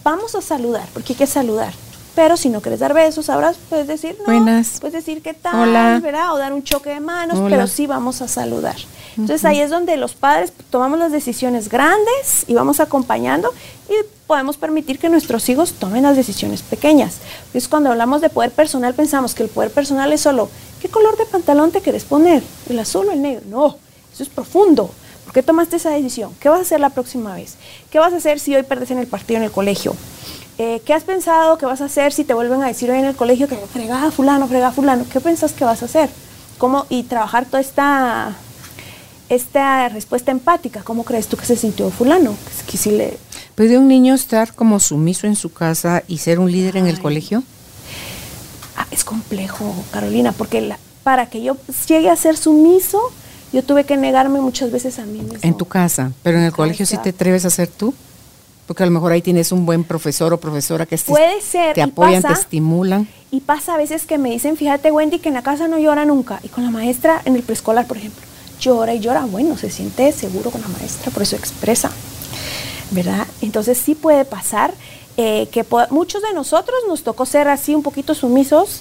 vamos a saludar, porque hay que saludar. Pero si no quieres dar besos, abrazos, puedes decir no. Buenas. Puedes decir qué tal, ¿verdad? O dar un choque de manos, pero sí vamos a saludar. Entonces ahí es donde los padres tomamos las decisiones grandes y vamos acompañando y podemos permitir que nuestros hijos tomen las decisiones pequeñas. Es cuando hablamos de poder personal pensamos que el poder personal es solo ¿qué color de pantalón te quieres poner? ¿El azul o el negro? No, eso es profundo. ¿Por qué tomaste esa decisión? ¿Qué vas a hacer la próxima vez? ¿Qué vas a hacer si hoy perdes en el partido en el colegio? Eh, ¿Qué has pensado que vas a hacer si te vuelven a decir hoy en el colegio que fregaba fulano, fregaba fulano? ¿Qué piensas que vas a hacer? ¿Cómo? Y trabajar toda esta, esta respuesta empática. ¿Cómo crees tú que se sintió fulano? Que si le... ¿Puede un niño estar como sumiso en su casa y ser un líder en el colegio? Ah, es complejo, Carolina, porque para que yo llegue a ser sumiso, yo tuve que negarme muchas veces a mí mismo. En tu casa, pero en el colegio sí te atreves a ser tú. Porque a lo mejor ahí tienes un buen profesor o profesora que Puede ser, te apoyan, te estimulan. Y pasa a veces que me dicen, fíjate Wendy, que en la casa no llora nunca. Y con la maestra en el preescolar, por ejemplo, llora y llora. Bueno, se siente seguro con la maestra, por eso expresa. ¿Verdad? Entonces sí puede pasar eh, que muchos de nosotros nos tocó ser así un poquito sumisos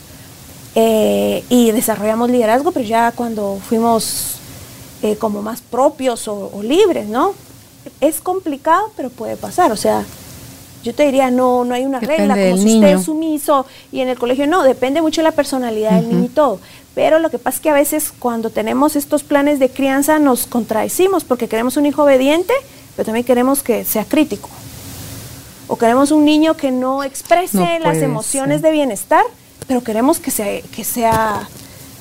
eh, y desarrollamos liderazgo, pero ya cuando fuimos eh, como más propios o, o libres, ¿no? es complicado, pero puede pasar. O sea, yo te diría, no, no hay una regla, como si usted es sumiso y en el colegio no, depende mucho de la personalidad del niño y todo. Pero lo que pasa es que a veces cuando tenemos estos planes de crianza nos contradecimos porque queremos un hijo obediente, pero también queremos que sea crítico. O queremos un niño que no exprese las emociones de bienestar, pero queremos que sea, que sea,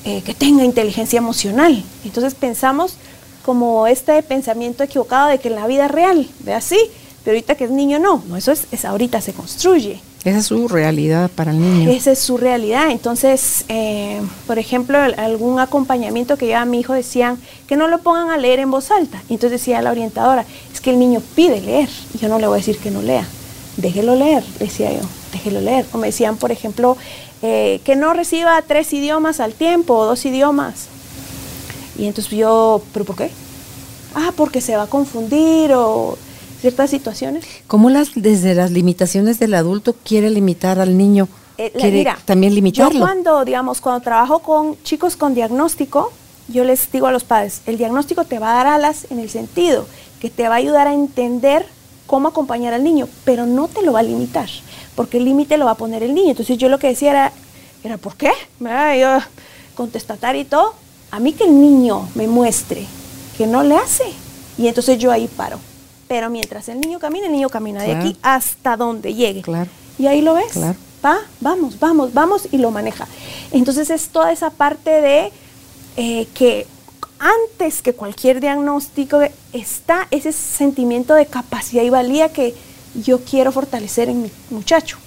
eh, que tenga inteligencia emocional. Entonces pensamos como este pensamiento equivocado de que en la vida real, ve así, pero ahorita que es niño no, no, eso es, es ahorita se construye. Esa es su realidad para el niño. Esa es su realidad. Entonces, eh, por ejemplo, algún acompañamiento que lleva a mi hijo decían que no lo pongan a leer en voz alta. Entonces decía la orientadora, es que el niño pide leer. Y yo no le voy a decir que no lea. Déjelo leer, decía yo, déjelo leer. O me decían, por ejemplo, eh, que no reciba tres idiomas al tiempo o dos idiomas. Y entonces yo, ¿pero por qué? Ah, porque se va a confundir o ciertas situaciones. ¿Cómo las, desde las limitaciones del adulto quiere limitar al niño? Eh, mira, también limitarlo. Yo cuando, digamos, cuando trabajo con chicos con diagnóstico, yo les digo a los padres, el diagnóstico te va a dar alas en el sentido que te va a ayudar a entender cómo acompañar al niño, pero no te lo va a limitar, porque el límite lo va a poner el niño. Entonces yo lo que decía era, era ¿por qué? Yo contestatar y todo, a mí que el niño me muestre que no le hace. Y entonces yo ahí paro. Pero mientras el niño camina, el niño camina de aquí hasta donde llegue. Claro. Y ahí lo ves. Va, vamos, vamos, vamos y lo maneja. Entonces es toda esa parte de eh, que antes que cualquier diagnóstico está ese sentimiento de capacidad y valía que yo quiero fortalecer en mi muchacho.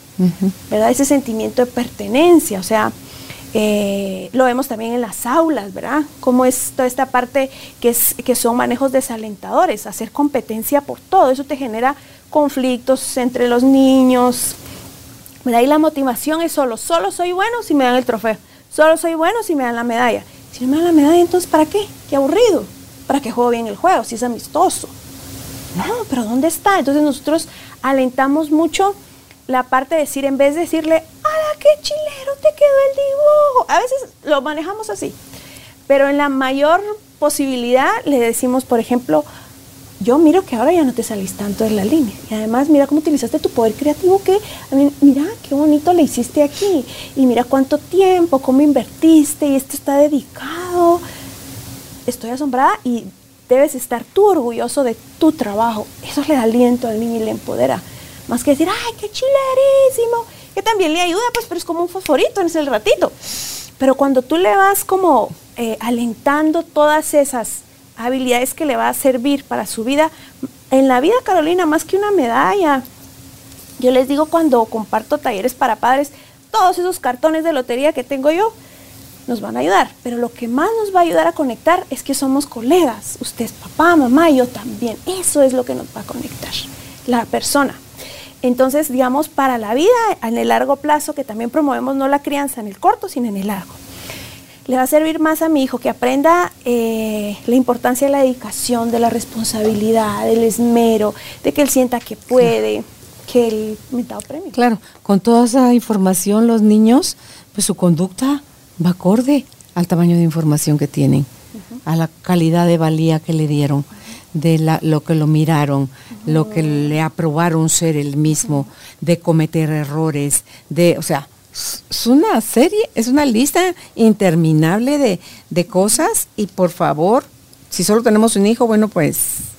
¿Verdad? Ese sentimiento de pertenencia. O sea, eh, lo vemos también en las aulas, ¿verdad? Como es toda esta parte que, es, que son manejos desalentadores, hacer competencia por todo, eso te genera conflictos entre los niños. ¿verdad? Y la motivación es solo, solo soy bueno si me dan el trofeo, solo soy bueno si me dan la medalla. Si no me dan la medalla, entonces ¿para qué? Qué aburrido. ¿Para que juego bien el juego? Si es amistoso. No, pero ¿dónde está? Entonces nosotros alentamos mucho la parte de decir, en vez de decirle, ¡ah, qué chilero te quedó el dibujo! A veces lo manejamos así, pero en la mayor posibilidad le decimos, por ejemplo, yo miro que ahora ya no te salís tanto de la línea. Y además, mira cómo utilizaste tu poder creativo, que, mira qué bonito le hiciste aquí. Y mira cuánto tiempo, cómo invertiste, y esto está dedicado. Estoy asombrada y debes estar tú orgulloso de tu trabajo. Eso le da aliento al niño y le empodera. Más que decir, ay, qué chilerísimo, que también le ayuda, pues, pero es como un fosforito en ese ratito. Pero cuando tú le vas como eh, alentando todas esas habilidades que le va a servir para su vida. En la vida, Carolina, más que una medalla. Yo les digo cuando comparto talleres para padres, todos esos cartones de lotería que tengo yo nos van a ayudar. Pero lo que más nos va a ayudar a conectar es que somos colegas. Usted es papá, mamá, yo también. Eso es lo que nos va a conectar, la persona. Entonces, digamos, para la vida en el largo plazo, que también promovemos no la crianza en el corto, sino en el largo. Le va a servir más a mi hijo que aprenda eh, la importancia de la dedicación, de la responsabilidad, del esmero, de que él sienta que puede, que él me da premio. Claro, con toda esa información los niños, pues su conducta va acorde al tamaño de información que tienen, a la calidad de valía que le dieron, de la, lo que lo miraron, lo que le aprobaron ser el mismo, de cometer errores, de, o sea, es una serie, es una lista interminable de, de, cosas y por favor, si solo tenemos un hijo, bueno, pues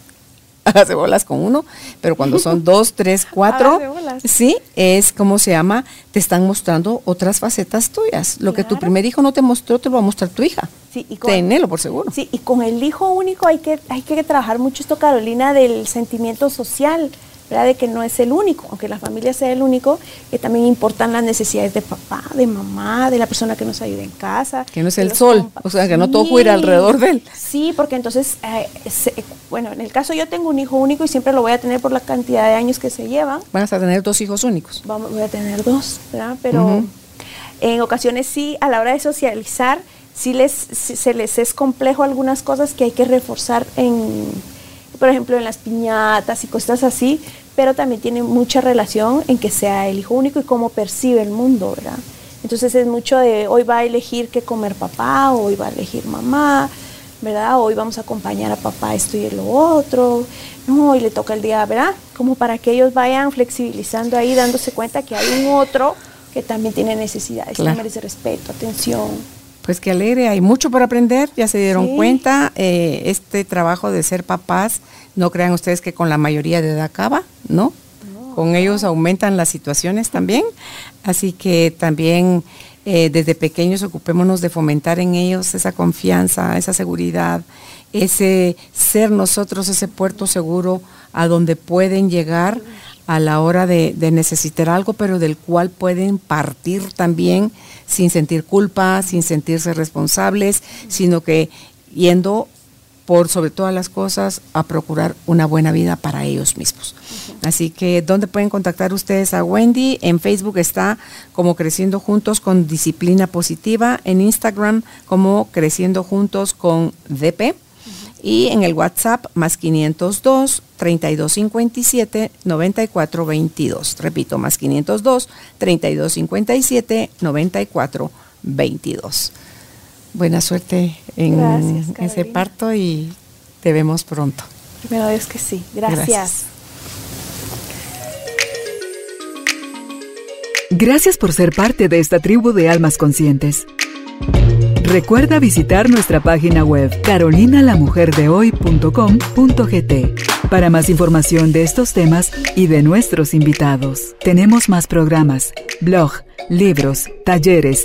hágase bolas con uno, pero cuando son dos, tres, cuatro, sí, es como se llama, te están mostrando otras facetas tuyas. Lo que tu primer hijo no te mostró, te lo va a mostrar tu hija. Sí, y Tenelo por seguro. Sí, y con el hijo único hay que, hay que trabajar mucho esto, Carolina, del sentimiento social de que no es el único, aunque la familia sea el único, que también importan las necesidades de papá, de mamá, de la persona que nos ayuda en casa. Que no es el sol, o sea, que no todo gira alrededor de él. Sí, porque entonces, eh, bueno, en el caso yo tengo un hijo único y siempre lo voy a tener por la cantidad de años que se llevan. Vas a tener dos hijos únicos. Vamos, voy a tener dos, ¿verdad? Pero en ocasiones sí, a la hora de socializar, sí les, se les es complejo algunas cosas que hay que reforzar en por ejemplo, en las piñatas y cosas así, pero también tiene mucha relación en que sea el hijo único y cómo percibe el mundo, ¿verdad? Entonces es mucho de hoy va a elegir qué comer papá, hoy va a elegir mamá, ¿verdad? Hoy vamos a acompañar a papá esto y lo otro, no, hoy le toca el día, ¿verdad? Como para que ellos vayan flexibilizando ahí, dándose cuenta que hay un otro que también tiene necesidades, que merece respeto, atención. Pues que alegre, hay mucho por aprender, ya se dieron cuenta, eh, este trabajo de ser papás, no crean ustedes que con la mayoría de edad acaba, ¿no? Con ellos aumentan las situaciones también, así que también eh, desde pequeños ocupémonos de fomentar en ellos esa confianza, esa seguridad, ese ser nosotros ese puerto seguro a donde pueden llegar a la hora de, necesitar algo, pero del cual pueden partir también sin sentir culpa, sin sentirse responsables, sino que yendo por sobre todas las cosas a procurar una buena vida para ellos mismos. Así que, ¿dónde pueden contactar ustedes a Wendy? En Facebook está como Creciendo Juntos con Disciplina Positiva, en Instagram como Creciendo Juntos con DP y en el WhatsApp más 502 3257 9422. Repito, más 502 3257 9422. Buena suerte en ese parto y te vemos pronto. Primero Dios que sí. Gracias. Gracias por ser parte de esta tribu de almas conscientes. Recuerda visitar nuestra página web carolinalamujerdehoy.com.gt para más información de estos temas y de nuestros invitados. Tenemos más programas, blog, libros, talleres,